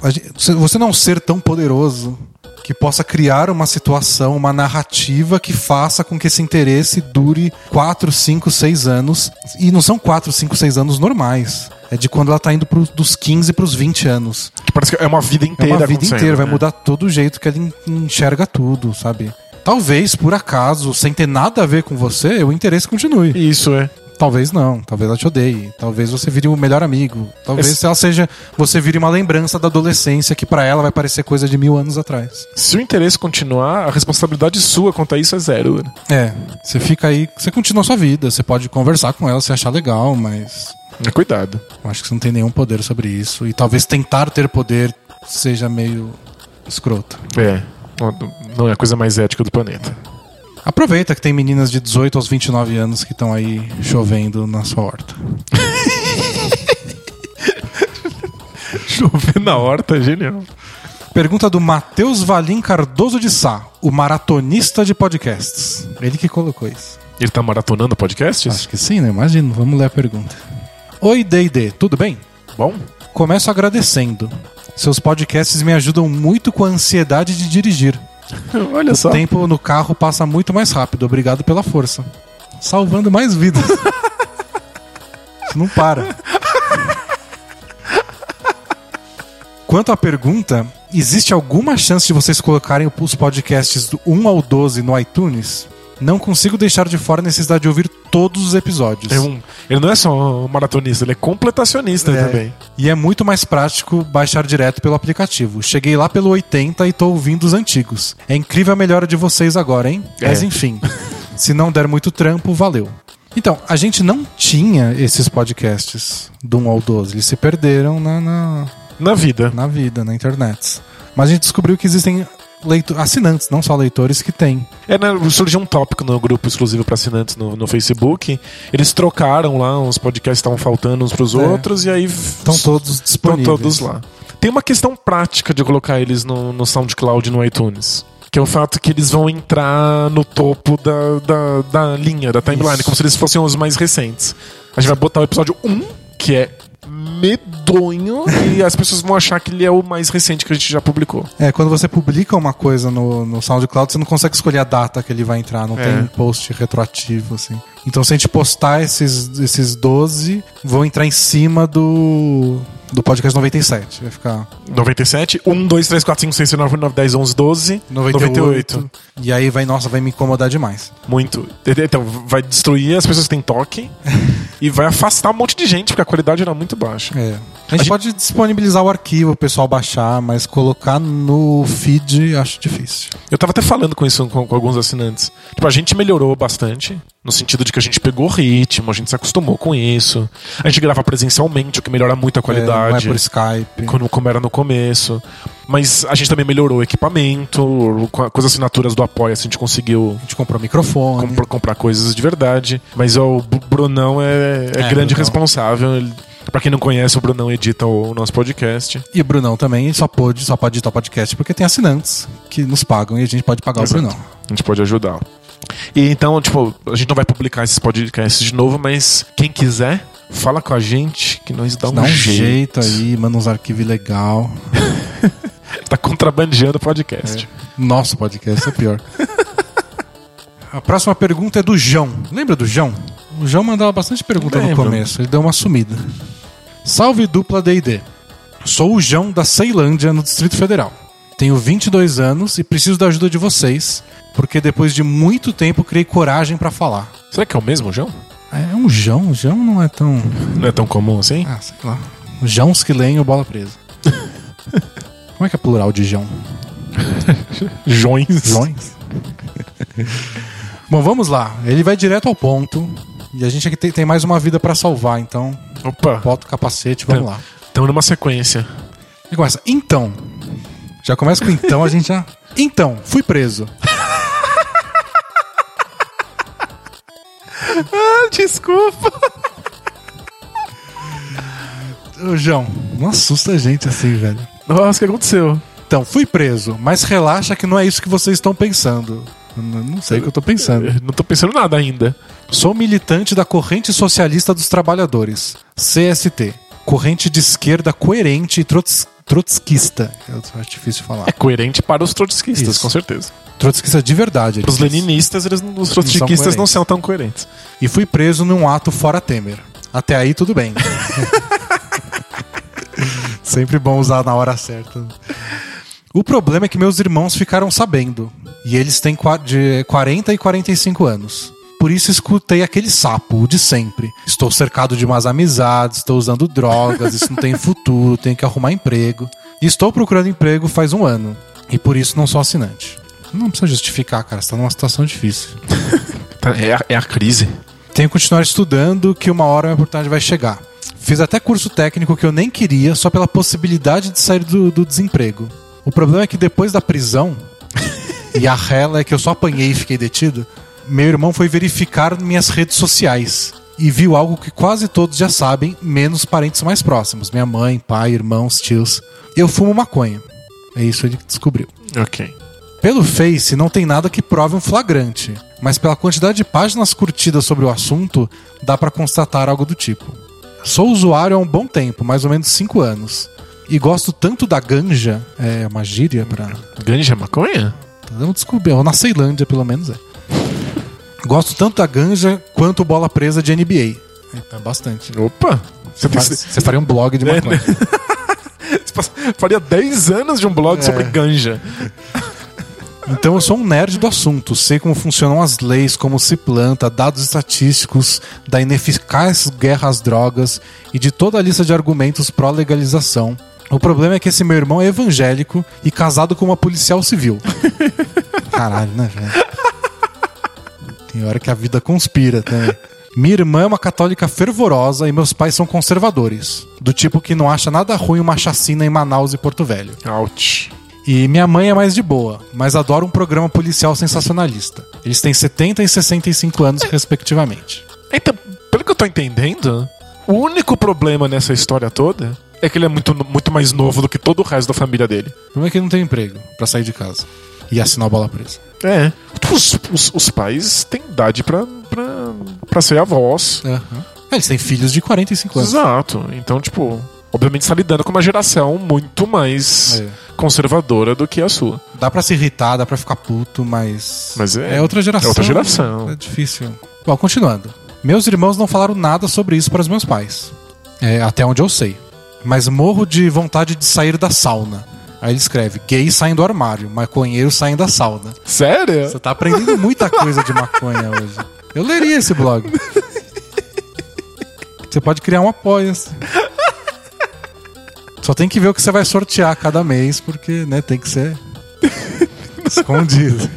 gente- Você não ser tão poderoso que possa criar uma situação, uma narrativa que faça com que esse interesse dure 4, 5, 6 anos. E não são 4, 5, 6 anos normais. É de quando ela tá indo pros, dos 15 pros 20 anos. Que parece que é uma vida É inteira uma vida inteira, vai né? mudar todo o jeito que ela en- enxerga tudo, sabe? Talvez, por acaso, sem ter nada a ver com você, o interesse continue. Isso é. Talvez não, talvez ela te odeie, talvez você vire o melhor amigo, talvez Esse- ela seja, você vire uma lembrança da adolescência que pra ela vai parecer coisa de mil anos atrás. Se o interesse continuar, a responsabilidade sua quanto a isso é zero. né? É, você fica aí, você continua a sua vida, você pode conversar com ela se achar legal, mas É, Cuidado. eu acho que você não tem nenhum poder sobre isso e talvez tentar ter poder seja meio escroto. É. Não é a coisa mais ética do planeta. Aproveita que tem meninas de 18 aos 29 anos que estão aí chovendo na sua horta. Chover na horta é genial. Pergunta do Matheus Valim Cardoso de Sá, o maratonista de podcasts. Ele que colocou isso. Ele tá maratonando podcasts? Acho que sim, né? Imagino. Vamos ler a pergunta. Oi, D&D, tudo bem? Bom. Começo agradecendo. Seus podcasts me ajudam muito com a ansiedade de dirigir. Olha O tempo no carro passa muito mais rápido. Obrigado pela força. Salvando mais vidas. Isso não para. Quanto à pergunta, existe alguma chance de vocês colocarem os podcasts do 1 ao 12 no iTunes? Não consigo deixar de fora a necessidade de ouvir todos os episódios. É um- ele não é só um maratonista, ele é completacionista É. também. E é muito mais prático baixar direto pelo aplicativo. Cheguei lá pelo 80 e tô ouvindo os antigos. É incrível a melhora de vocês agora, hein? É. Mas enfim, se não der muito trampo, valeu. Então, a gente não tinha esses podcasts do 1 ao 12. Eles se perderam na, na, Na vida. na vida, na internet. Mas a gente descobriu que existem assinantes, não só leitores, que têm. É, né, surgiu um tópico no grupo exclusivo para assinantes no, no Facebook. Eles trocaram lá, os podcasts estavam faltando uns pros É. outros, e aí. Estão todos Estão disponíveis. todos lá. Tem uma questão prática de colocar eles no, no SoundCloud e no iTunes. Que é o fato que eles vão entrar no topo da, da, da linha, da timeline, Isso. como se eles fossem os mais recentes. A gente vai botar o episódio 1, que é medonho, e as pessoas vão achar que ele é o mais recente que a gente já publicou. É, quando você publica uma coisa no, no SoundCloud, você não consegue escolher a data que ele vai entrar, não É. tem post retroativo, assim. Então, se a gente postar esses, esses 12, vão entrar em cima do, do podcast 97. Vai ficar 97, 1, 2, 3, 4, 5, 6, 7, 8, 9, 10, 11, 12, 98. 98. E aí vai, nossa, vai me incomodar demais. Muito. Então, vai destruir as pessoas que têm toque e vai afastar um monte de gente, porque a qualidade era muito baixa. É. A gente gente- pode disponibilizar o arquivo, o pessoal baixar, mas colocar no feed acho difícil. Eu tava até falando com isso com, com alguns assinantes. Tipo, a gente melhorou bastante, no sentido de que a gente pegou ritmo, a gente se acostumou com isso. A gente grava presencialmente, o que melhora muito a É, não é qualidade. por Skype. como, como era no começo. Mas a gente também melhorou o equipamento, com, as assinaturas do Apoia, a gente conseguiu A gente comprou microfone. comprar, comprar coisas de verdade. Mas ó, o Brunão é, é É, grande Brunão. responsável. Ele- Pra quem não conhece, o Brunão edita o nosso podcast. E o Brunão também só pode, só pode editar o podcast porque tem assinantes que nos pagam e a gente pode pagar Exato. o Brunão. A gente pode ajudar. E então, tipo, a gente não vai publicar esses podcasts de novo, mas quem quiser, fala com a gente que nós dá um, Dá um jeito. jeito aí, manda uns arquivos legal. Tá contrabandeando o podcast. Nosso podcast é pior. A próxima pergunta é do João. Lembra do João? O João mandava bastante pergunta no começo. Ele deu uma sumida. Salve dupla D&D. Sou o João da Ceilândia, no Distrito Federal. Tenho 22 anos e preciso da ajuda de vocês, porque depois de muito tempo criei coragem pra falar. Será que é o mesmo, João? É um Jão? Jão não é tão. Não é tão comum assim? Ah, sei lá. Jãos que leem o bola presa. Como é que é plural de Jão? Joões. Jões? Bom, vamos lá. Ele vai direto ao ponto. E a gente aqui tem, mais uma vida pra salvar, então Opa. bota o capacete, vamos lá. Estamos numa sequência. E começa. Então. Já começa com então, a gente já. Então, fui preso. Ah, desculpa. Ô, João, não assusta a gente assim, velho. Nossa, o que aconteceu? Então, fui preso, mas relaxa que não é isso que vocês estão pensando. N- não sei o que eu tô pensando. Eu Não tô pensando nada ainda. Sou militante da Corrente Socialista dos Trabalhadores, CST. Corrente de esquerda coerente e trots, trotskista. Acho difícil falar. É coerente para os trotskistas, Isso. com certeza. Trotskista de verdade. ele Para os leninistas, eles, não- os trotskistas não coerentes. são tão coerentes. E fui preso num ato fora Temer. Até aí tudo bem. Sempre bom usar na hora certa. O problema é que meus irmãos ficaram sabendo. E eles têm de 40 e 45 anos. Por isso escutei aquele sapo, o de sempre. Estou cercado de umas amizades, estou usando drogas, isso não tem futuro, tenho que arrumar emprego. E estou procurando emprego faz um ano. E por isso não sou assinante. Não precisa justificar, cara. Você tá numa situação difícil. Tá, É a, é a crise. Tenho que continuar estudando, que uma hora a minha oportunidade vai chegar. Fiz até curso técnico que eu nem queria, só pela possibilidade de sair do, do desemprego. O problema é que depois da prisão, e a rela é que eu só apanhei e fiquei detido, meu irmão foi verificar minhas redes sociais e viu algo que quase todos já sabem, menos parentes mais próximos: minha mãe, pai, irmãos, tios. Eu fumo maconha. É isso ele que descobriu. Ok. Pelo Face não tem nada que prove um flagrante, mas pela quantidade de páginas curtidas sobre o assunto, dá pra constatar algo do tipo. Sou usuário há um bom tempo, mais ou menos 5 anos, e gosto tanto da ganja, é uma gíria pra. Ganja maconha? Vamos descobrir, ou na Ceilândia pelo menos é. Gosto tanto da ganja quanto bola presa de NBA. É bastante. Opa! Você, Faz- Você faria um blog de maconha. você faria 10 anos de um blog sobre ganja. Então eu sou um nerd do assunto, sei como funcionam as leis, como se planta, dados estatísticos, da ineficaz guerra às drogas e de toda a lista de argumentos pró-legalização. O problema é que esse meu irmão é evangélico e casado com uma policial civil. Caralho, né, velho? Tem hora que a vida conspira também. Minha irmã é uma católica fervorosa e meus pais são conservadores. Do tipo que não acha nada ruim uma chacina em Manaus e Porto Velho. Ouch. E minha mãe é mais de boa, mas adora um programa policial sensacionalista. Eles têm 70 e 65 anos, respectivamente. Então, pelo que eu tô entendendo, o único problema nessa história toda é que ele é muito, muito mais novo do que todo o resto da família dele. O problema é que ele não tem emprego pra sair de casa e assinar a bola presa. É. Os, os, os pais têm idade pra, pra, pra ser avós. É, eles têm filhos de 45 anos. Exato. Então, tipo, obviamente está lidando com uma geração muito mais É. conservadora do que a sua. Dá pra se irritar, dá pra ficar puto, mas. Mas é- outra geração. é outra geração. É difícil. Bom, continuando. Meus irmãos não falaram nada sobre isso para os meus pais. É, até onde eu sei. Mas morro de vontade de sair da sauna. Aí ele escreve: gays saem do armário, maconheiros saem da sauna. Sério? Você tá aprendendo muita coisa de maconha hoje. Eu leria esse blog. Você pode criar um apoio. assim. Só tem que ver o que você vai sortear cada mês, porque, né, tem que ser escondido.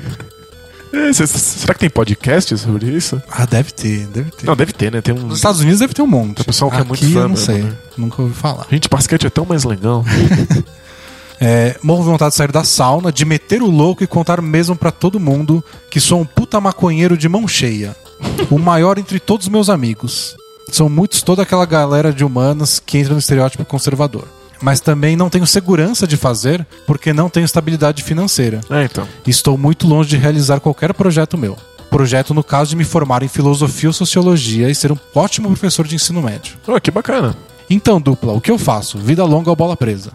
É, será que tem podcast sobre isso? Ah, deve ter, deve ter. Não, deve ter, né? Tem um. Nos Estados Unidos deve ter um monte. O pessoal que é Aqui muito fã eu não mesmo, sei. né? Nunca ouvi falar. Gente, basquete é tão mais legal. É, morro de vontade de sair da sauna, de meter o louco e contar mesmo pra todo mundo que sou um puta maconheiro de mão cheia. o maior entre todos os meus amigos. São muitos toda aquela galera de humanas que entra no estereótipo conservador. Mas também não tenho segurança de fazer porque não tenho estabilidade financeira. É, então. Estou muito longe de realizar qualquer projeto meu. Projeto no caso de me formar em filosofia ou sociologia e ser um ótimo professor de ensino médio. Oh, que bacana. Então, dupla, o que eu faço? Vida longa ou bola presa?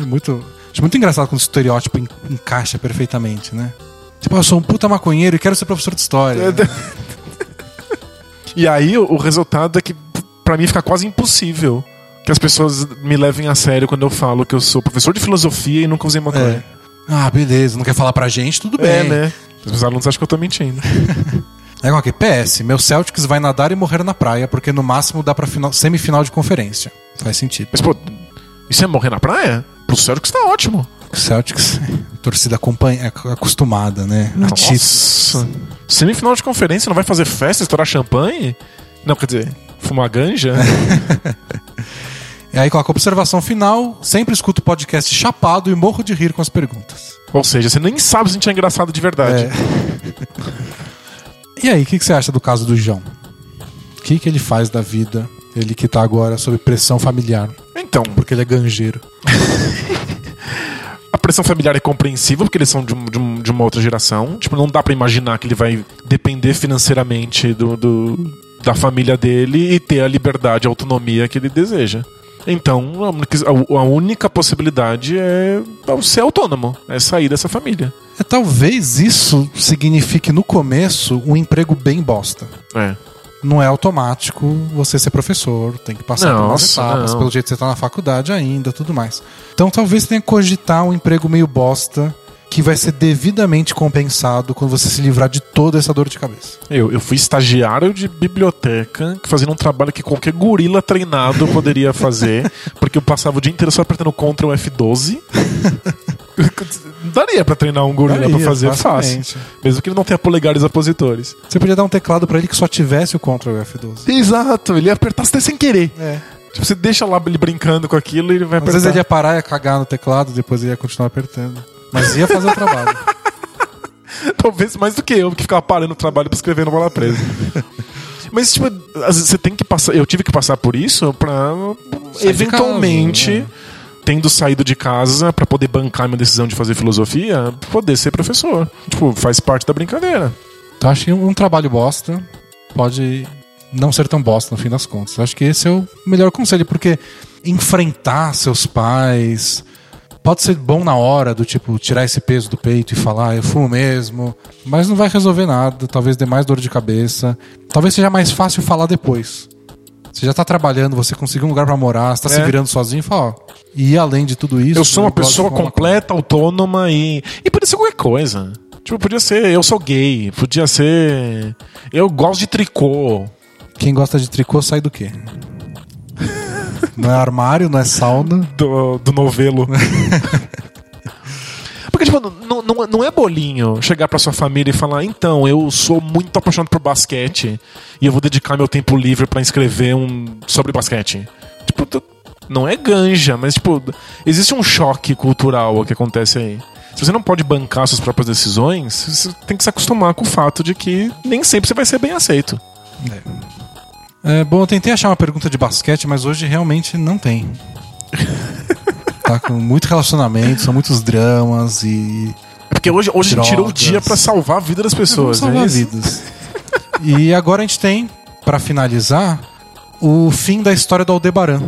É muito. Acho muito engraçado quando o estereótipo en- encaixa perfeitamente, né? Tipo, eu sou um puta maconheiro e quero ser professor de história. E aí, o, resultado é que, p- pra mim, fica quase impossível que as pessoas me levem a sério quando eu falo que eu sou professor de filosofia e nunca usei maconha. Ah, beleza, não quer falar pra gente, tudo bem. É, né? Os meus alunos acham que eu tô mentindo. Aí aqui, PS, meu Celtics vai nadar e morrer na praia, porque no máximo dá pra final- semifinal de conferência. Faz sentido. Mas, pô, isso é morrer na praia? Pro Celtics tá ótimo. O Celtics, torcida acompanha, é acostumada, né? A. Nossa. Semifinal de conferência, não vai fazer festa, estourar champanhe? Não, quer dizer, fumar ganja? E aí coloca observação final, sempre escuto o podcast chapado e morro de rir com as perguntas. Ou seja, você nem sabe se a gente é engraçado de verdade. E aí, o que, que você acha do caso do João? O que, que ele faz da vida? Ele que tá agora sob pressão familiar, Então, porque ele é ganjeiro. a pressão familiar é compreensível, porque eles são de, um- de um- de uma outra geração. Tipo, não dá pra imaginar que ele vai depender financeiramente do, do- da família dele e ter a liberdade e a autonomia que ele deseja. Então, a única, a- única possibilidade é ser autônomo, é sair dessa família. É, talvez isso signifique no começo um emprego bem bosta. É. Não é automático você ser professor, tem que passar Nossa, etapas, não. pelo jeito que você tá na faculdade ainda, tudo mais. Então talvez tenha que cogitar um emprego meio bosta que vai ser devidamente compensado quando você se livrar de toda essa dor de cabeça. Eu, eu fui estagiário de biblioteca, fazia um trabalho que qualquer gorila treinado poderia fazer, porque eu passava o dia inteiro só apertando Ctrl F12. Daria pra treinar um gorila Daria, pra fazer fácil. Mesmo que ele não tenha polegares opositores. Você podia dar um teclado pra ele que só tivesse o Ctrl F12. Exato, ele ia apertar até sem querer. É. Tipo, você deixa lá ele brincando com aquilo e ele vai Às apertar. vezes ele ia parar, ia cagar no teclado, depois ele ia continuar apertando. Mas ia fazer o trabalho. Talvez mais do que eu, que ficava parando o trabalho pra escrever no bola presa. Mas, tipo, você tem que passar. Eu tive que passar por isso pra Sair de eventualmente. casa, né? Tendo saído de casa pra poder bancar minha decisão de fazer filosofia, poder ser professor. Tipo, faz parte da brincadeira. Então acho que um trabalho bosta pode não ser tão bosta no fim das contas. Acho que esse é o melhor conselho, porque enfrentar seus pais pode ser bom na hora, do tipo, tirar esse peso do peito e falar, "Ah, eu fumo mesmo, mas não vai resolver nada, talvez dê mais dor de cabeça. Talvez seja mais fácil falar depois. Você já tá trabalhando, você conseguiu um lugar pra morar, você tá se É. virando sozinho fala, ó. E além de tudo isso. eu sou uma pessoa fumar maconha." completa, autônoma e. E podia ser qualquer coisa. Tipo, podia ser eu sou gay, podia ser. Eu gosto de tricô. Quem gosta de tricô sai do quê? não é armário, não é sauna. do, do novelo. Porque, tipo, não, não, não é bolinho chegar pra sua família e falar: então, eu sou muito apaixonado por basquete e eu vou dedicar meu tempo livre pra escrever um sobre basquete. Tipo, não é ganja, mas, tipo, existe um choque cultural que acontece aí. Se você não pode bancar suas próprias decisões, você tem que se acostumar com o fato de que nem sempre você vai ser bem aceito. É, bom, eu tentei achar uma pergunta de basquete, mas hoje realmente não tem. tá com muito relacionamento, são muitos dramas e. É porque hoje, hoje a gente tirou o dia pra salvar a vida das pessoas. Vamos salvar é isso? vidas. E agora a gente tem, pra finalizar, o fim da história do Aldebaran.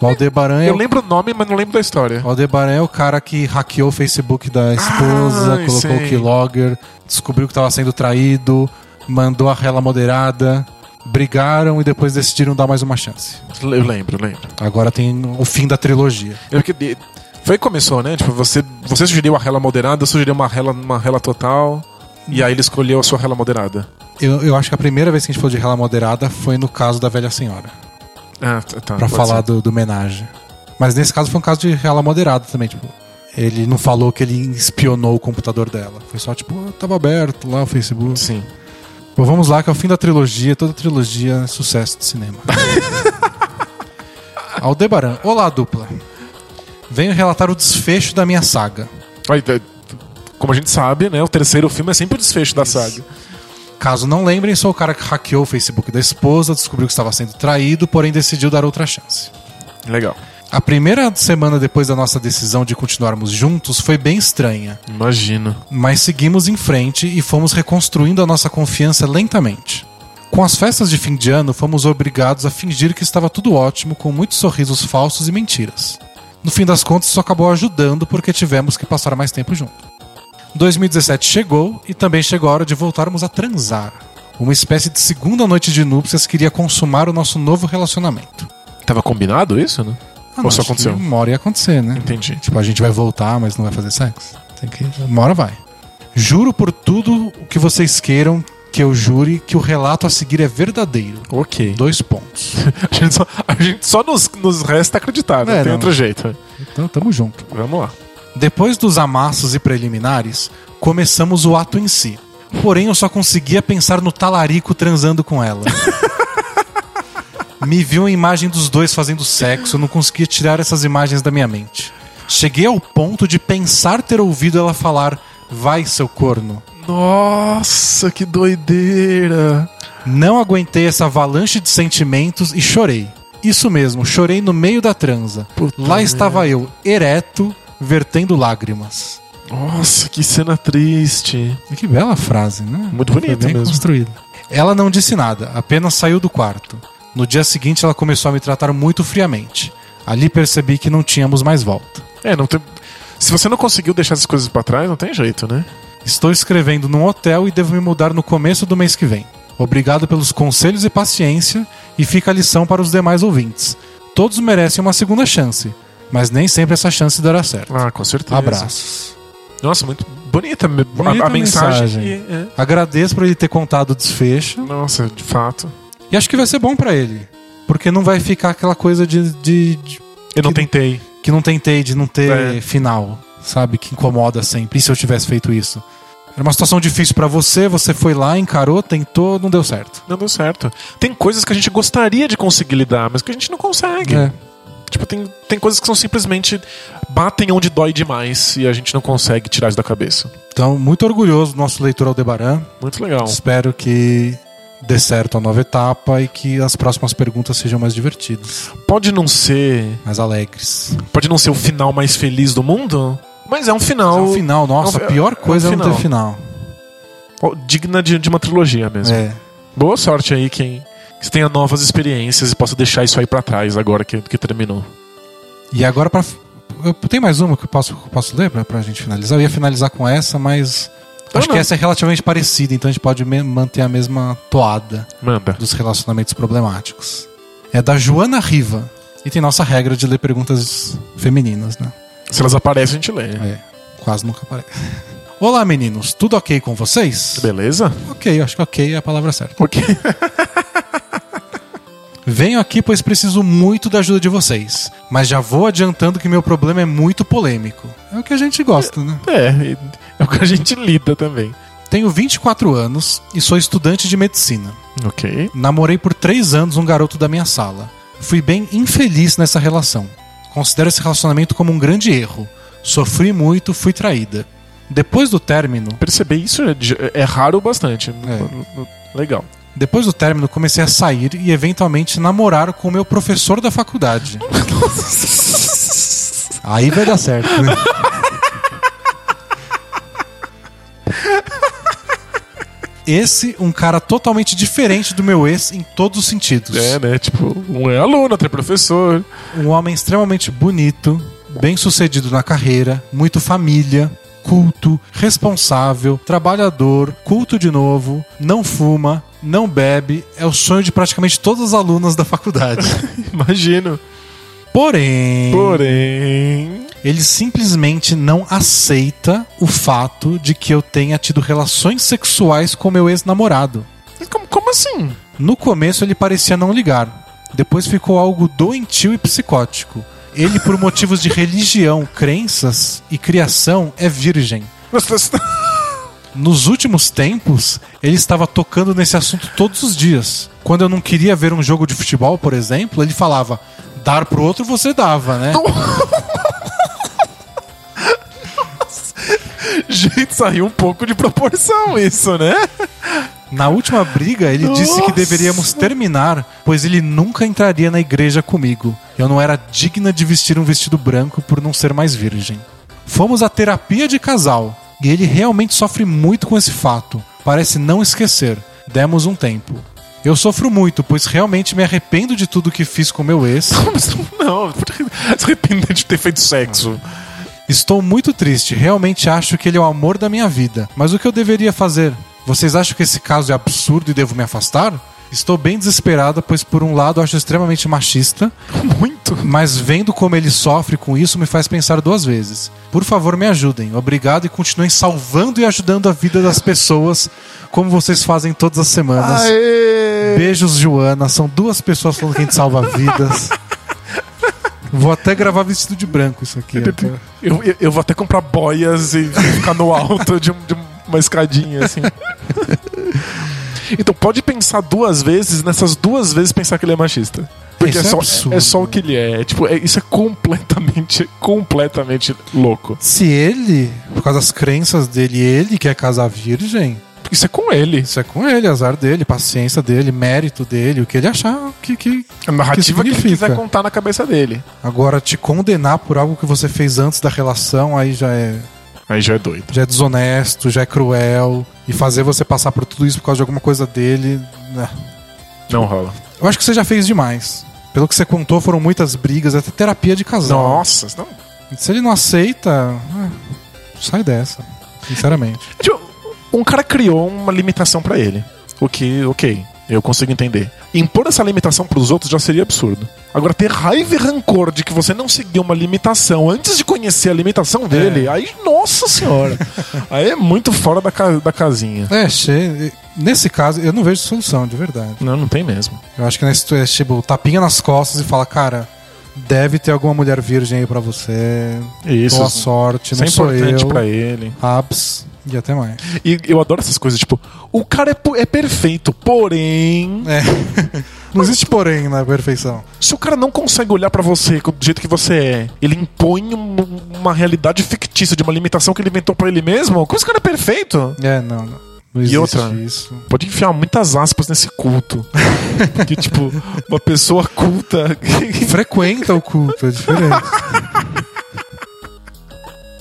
O Aldebaran é Eu o lembro o nome, mas não lembro da história. O Aldebaran é o cara que hackeou o Facebook da esposa, Ah, colocou sei. o keylogger, descobriu que estava sendo traído, mandou a rela moderada, brigaram e depois decidiram dar mais uma chance. Eu lembro, eu lembro. Agora tem o fim da trilogia. É porque de- foi que começou, né? Tipo, você, você sugeriu a rela moderada, eu sugeri uma rela, uma rela total. E aí ele escolheu a sua rela moderada. Eu, eu acho que a primeira vez que a gente falou de rela moderada foi no caso da velha senhora, Ah, tá. tá, Pra falar ser. do, do homenagem. Mas nesse caso foi um caso de rela moderada também, tipo. Ele não falou que ele espionou o computador dela. Foi só tipo, "Ah, tava aberto lá o Facebook. Sim. Bom, vamos lá, que é o fim da trilogia. Toda trilogia é sucesso de cinema. Aldebaran. Olá, dupla. Venho relatar o desfecho da minha saga. É, Como a gente sabe, né? O terceiro filme é sempre o desfecho da saga. Caso não lembrem, sou o cara que hackeou o Facebook da esposa, descobriu que estava sendo traído, porém decidiu dar outra chance. Legal. A primeira semana depois da nossa decisão de continuarmos juntos foi bem estranha, Imagino. mas seguimos em frente e fomos reconstruindo a nossa confiança lentamente. Com as festas de fim de ano, fomos obrigados a fingir que estava tudo ótimo, com muitos sorrisos falsos e mentiras. No fim das contas, isso acabou ajudando porque tivemos que passar mais tempo junto. 2017 chegou e também chegou a hora de voltarmos a transar. Uma espécie de segunda noite de núpcias que iria consumar o nosso novo relacionamento. Tava combinado isso, né? Ah, Ou só aconteceu? Uma hora ia acontecer, né? Entendi. Tipo, a gente vai voltar, mas não vai fazer sexo. Tem que. Uma hora vai. Juro por tudo o que vocês queiram que eu jure que o relato a seguir é verdadeiro. Ok. Dois pontos. A gente só, a gente só nos, nos resta acreditar, não É, tem não. outro jeito. Então tamo junto. Vamos lá. Depois dos amassos e preliminares, começamos o ato em si. Porém, eu só conseguia pensar no talarico transando com ela. Me viu a imagem dos dois fazendo sexo, eu não conseguia tirar essas imagens da minha mente. Cheguei ao ponto de pensar ter ouvido ela falar: Vai, seu corno. Nossa, que doideira. Não aguentei essa avalanche de sentimentos e chorei. Isso mesmo, chorei no meio da transa. Puta Lá estava eu, ereto, vertendo lágrimas. Nossa, que cena triste. Que bela frase, né? Muito bonita mesmo. construída. Ela não disse nada, apenas saiu do quarto. No dia seguinte, ela começou a me tratar muito friamente. Ali percebi que não tínhamos mais volta. É, não tem. Se você não conseguiu deixar essas coisas pra trás, não tem jeito, né? Estou escrevendo num hotel e devo me mudar no começo do mês que vem. Obrigado pelos conselhos e paciência, e fica a lição para os demais ouvintes. Todos merecem uma segunda chance, mas nem sempre essa chance dará certo. Ah, com certeza. Abraços. Nossa, muito bonita, Bonita a, a mensagem. mensagem. E- é. Agradeço por ele ter contado o desfecho. Nossa, de fato. E acho que vai ser bom pra ele. Porque não vai ficar aquela coisa de, de- de- Eu não Que- tentei. que não tentei, de não ter É. final, sabe? Que incomoda sempre. E se eu tivesse feito isso? Era uma situação difícil pra você, você foi lá, encarou, tentou, não deu certo. Não deu certo. Tem coisas que a gente gostaria de conseguir lidar, mas que a gente não consegue. É. Tipo, tem, tem coisas que são simplesmente batem onde dói demais e a gente não consegue tirar isso da cabeça. Então, muito orgulhoso do nosso leitor Aldebaran. Muito legal. Espero que dê certo a nova etapa e que as próximas perguntas sejam mais divertidas, Pode não ser. mais alegres. Pode não ser o final mais feliz do mundo, mas é um final. É um final, nossa, é um- a pior é um coisa é, não ter final. digna de, de uma trilogia mesmo. É. Boa sorte aí, quem. Que tenha novas experiências e possa deixar isso aí pra trás agora que, que terminou. E agora pra. Eu tem mais uma que eu posso, posso ler pra, pra gente finalizar? Eu ia finalizar com essa, mas. Acho não. que essa é relativamente parecida, então a gente pode manter a mesma toada Manda. dos relacionamentos problemáticos. É da Joana Riva. E tem nossa regra de ler perguntas femininas, né? Se elas aparecem, a gente lê. É, quase nunca aparece. Olá, meninos, tudo ok com vocês? Beleza? Ok, acho que ok é a palavra certa. Ok. Venho aqui pois preciso muito da ajuda de vocês, mas já vou adiantando que meu problema é muito polêmico. É o que a gente gosta, né? É, e- é o que a gente lida também. Tenho 24 anos e sou estudante de medicina. Ok. Namorei por 3 anos um garoto da minha sala. Fui bem infeliz nessa relação. Considero esse relacionamento como um grande erro. Sofri muito, fui traída. Depois do término, Perceber isso é, é raro bastante. É. Legal. depois do término, comecei a sair e eventualmente namorar com o meu professor da faculdade. Aí vai dar certo. né? Esse, um cara totalmente diferente do meu ex em todos os sentidos. É, né? Tipo, um é aluno, outro é professor. Um homem extremamente bonito, bem sucedido na carreira, muito família, culto, responsável, trabalhador, culto de novo, não fuma, não bebe, é o sonho de praticamente todas as alunas da faculdade. Imagino. Porém, Porém. Ele simplesmente não aceita o fato de que eu tenha tido relações sexuais com meu ex-namorado. Como, como assim? No começo ele parecia não ligar. Depois ficou algo doentio e psicótico. Ele, por motivos de religião, crenças e criação, é virgem. Nos últimos tempos, ele estava tocando nesse assunto todos os dias. Quando eu não queria ver um jogo de futebol, por exemplo, ele falava: dar pro outro você dava, né? Gente, saiu um pouco de proporção isso, né? Na última briga, ele disse que Nossa. deveríamos terminar, pois ele nunca entraria na igreja comigo. Eu não era digna de vestir um vestido branco por não ser mais virgem. Fomos à terapia de casal, e ele realmente sofre muito com esse fato. Parece não esquecer. Demos um tempo. Eu sofro muito, pois realmente me arrependo de tudo que fiz com meu ex. Não, por que se arrepender de ter feito sexo? Estou muito triste, realmente acho que ele é o amor da minha vida. Mas o que eu deveria fazer? Vocês acham que esse caso é absurdo e devo me afastar? Estou bem desesperada, pois por um lado acho extremamente machista, Muito. mas vendo como ele sofre com isso me faz pensar duas vezes. Por favor, me ajudem. Obrigado e continuem salvando e ajudando a vida das pessoas, como vocês fazem todas as semanas. Aê! Beijos, Joana. São duas pessoas falando que a gente salva vidas. Vou até gravar vestido de branco isso aqui. Eu, eu, eu vou até comprar boias e ficar no alto de, de uma escadinha, assim. Então pode pensar duas vezes, nessas duas vezes pensar que ele é machista. Porque Isso é, é só, absurdo. é só o que ele é. É, Tipo, é- isso é completamente, completamente louco. Se ele, por causa das crenças dele, ele quer casar virgem, Isso é com ele. isso é com ele, azar dele, paciência dele, mérito dele, o que ele achar que. que... A narrativa que, ele significa? quiser contar na cabeça dele. Agora, te condenar por algo que você fez antes da relação, aí já é, Aí já é doido. já é desonesto, já é cruel. E fazer você passar por tudo isso por causa de alguma coisa dele. né. Não rola. Eu acho que você já fez demais. Pelo que você contou, foram muitas brigas, até terapia de casal. Nossa, não. Se ele não aceita, ah, sai dessa. Sinceramente. Um cara criou uma limitação pra ele. O que, ok, eu consigo entender. Impor essa limitação pros outros já seria absurdo. Agora, ter raiva e rancor de que você não seguiu uma limitação antes de conhecer a limitação dele, aí, nossa senhora. aí é muito fora da, ca- da casinha. É, che... nesse caso, eu não vejo solução, de verdade. Não, não tem mesmo. Eu acho que nesse é tipo, tapinha nas costas e fala, cara, deve ter alguma mulher virgem aí pra você. Isso. Boa sorte, Isso é não sou importante eu. pra ele. Abs e até mais. E eu adoro essas coisas, tipo, o cara é, é perfeito, porém. É. Não existe porém na perfeição. Se o cara não consegue olhar pra você do jeito que você é, ele impõe um- uma realidade fictícia de uma limitação que ele inventou pra ele mesmo, como esse cara é perfeito? É, não, não. Não existe outra? isso. Pode enfiar muitas aspas nesse culto. Porque, tipo, uma pessoa culta. Frequenta o culto, é diferente.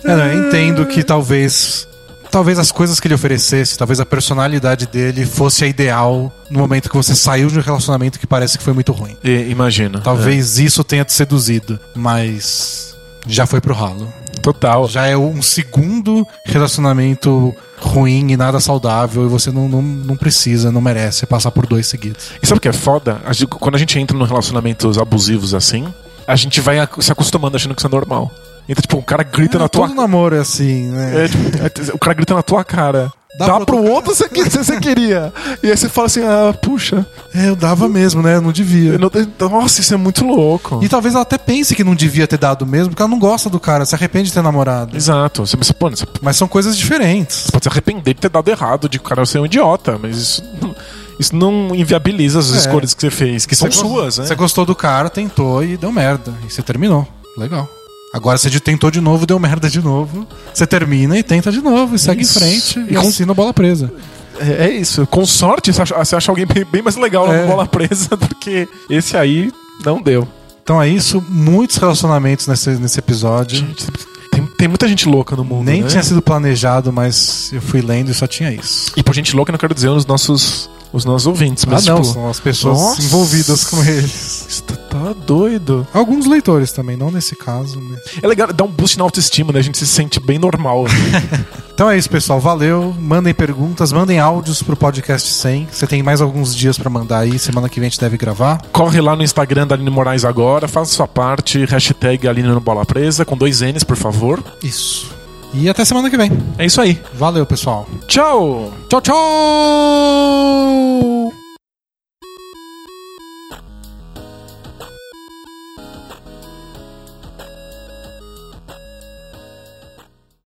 É, eu entendo que talvez. Talvez as coisas que ele oferecesse, talvez a personalidade dele fosse a ideal no momento que você saiu de um relacionamento que parece que foi muito ruim. E- Imagina. Talvez isso tenha te seduzido, mas já foi pro ralo. É, total. Já é um segundo relacionamento ruim e nada saudável e você não, não, não precisa, não merece passar por dois seguidos. E sabe o que é foda? Quando a gente entra em relacionamentos abusivos assim, a gente vai se acostumando achando que isso é normal. Então, tipo, o cara grita na tua Todo namoro é assim, né? É, tipo, é, o cara grita na tua cara. Dá Dá, pro outro outro você, você queria. E aí você fala assim, ah, puxa. É, eu dava mesmo, né? Eu não devia. eu não- nossa, isso é muito louco. E talvez ela até pense que não devia ter dado mesmo, porque ela não gosta do cara, se arrepende de ter namorado. Exato. Você, você, você Mas são coisas diferentes. pode se arrepender de ter dado errado, de que o cara ser um idiota, mas isso, isso não inviabiliza as É. escolhas que você fez, que são Você suas, né? Você gostou do cara, tentou e deu merda. E você terminou. Legal. Agora você tentou de novo, deu merda de novo. Você termina e tenta de novo, e segue Isso. em frente e E assina a bola presa. É, é isso. Com sorte, você acha, você acha alguém bem, bem mais legal É. na bola presa do que esse aí não deu. Então é isso, muitos relacionamentos nesse, nesse episódio. Gente, tem, tem muita gente louca no mundo. Nem né? tinha sido planejado, mas eu fui lendo e só tinha isso. E por gente louca, eu não quero dizer os nossos, os nossos ouvintes, Ah, mas não, tipo, são as pessoas nossa. envolvidas com eles. Isso tá, tá doido. Alguns leitores também, não nesse caso. Mas... É legal, dá um boost na autoestima, né? A gente se sente bem normal. Então é isso, pessoal. Valeu. Mandem perguntas, mandem áudios pro podcast 100. Você tem mais alguns dias pra mandar aí. Semana que vem a gente deve gravar. Corre lá no Instagram da Aline Moraes agora, faça sua parte, hashtag Aline no Bola Presa, com dois N's, por favor. Isso. E até semana que vem. É isso aí. Valeu, pessoal. Tchau! Tchau, tchau!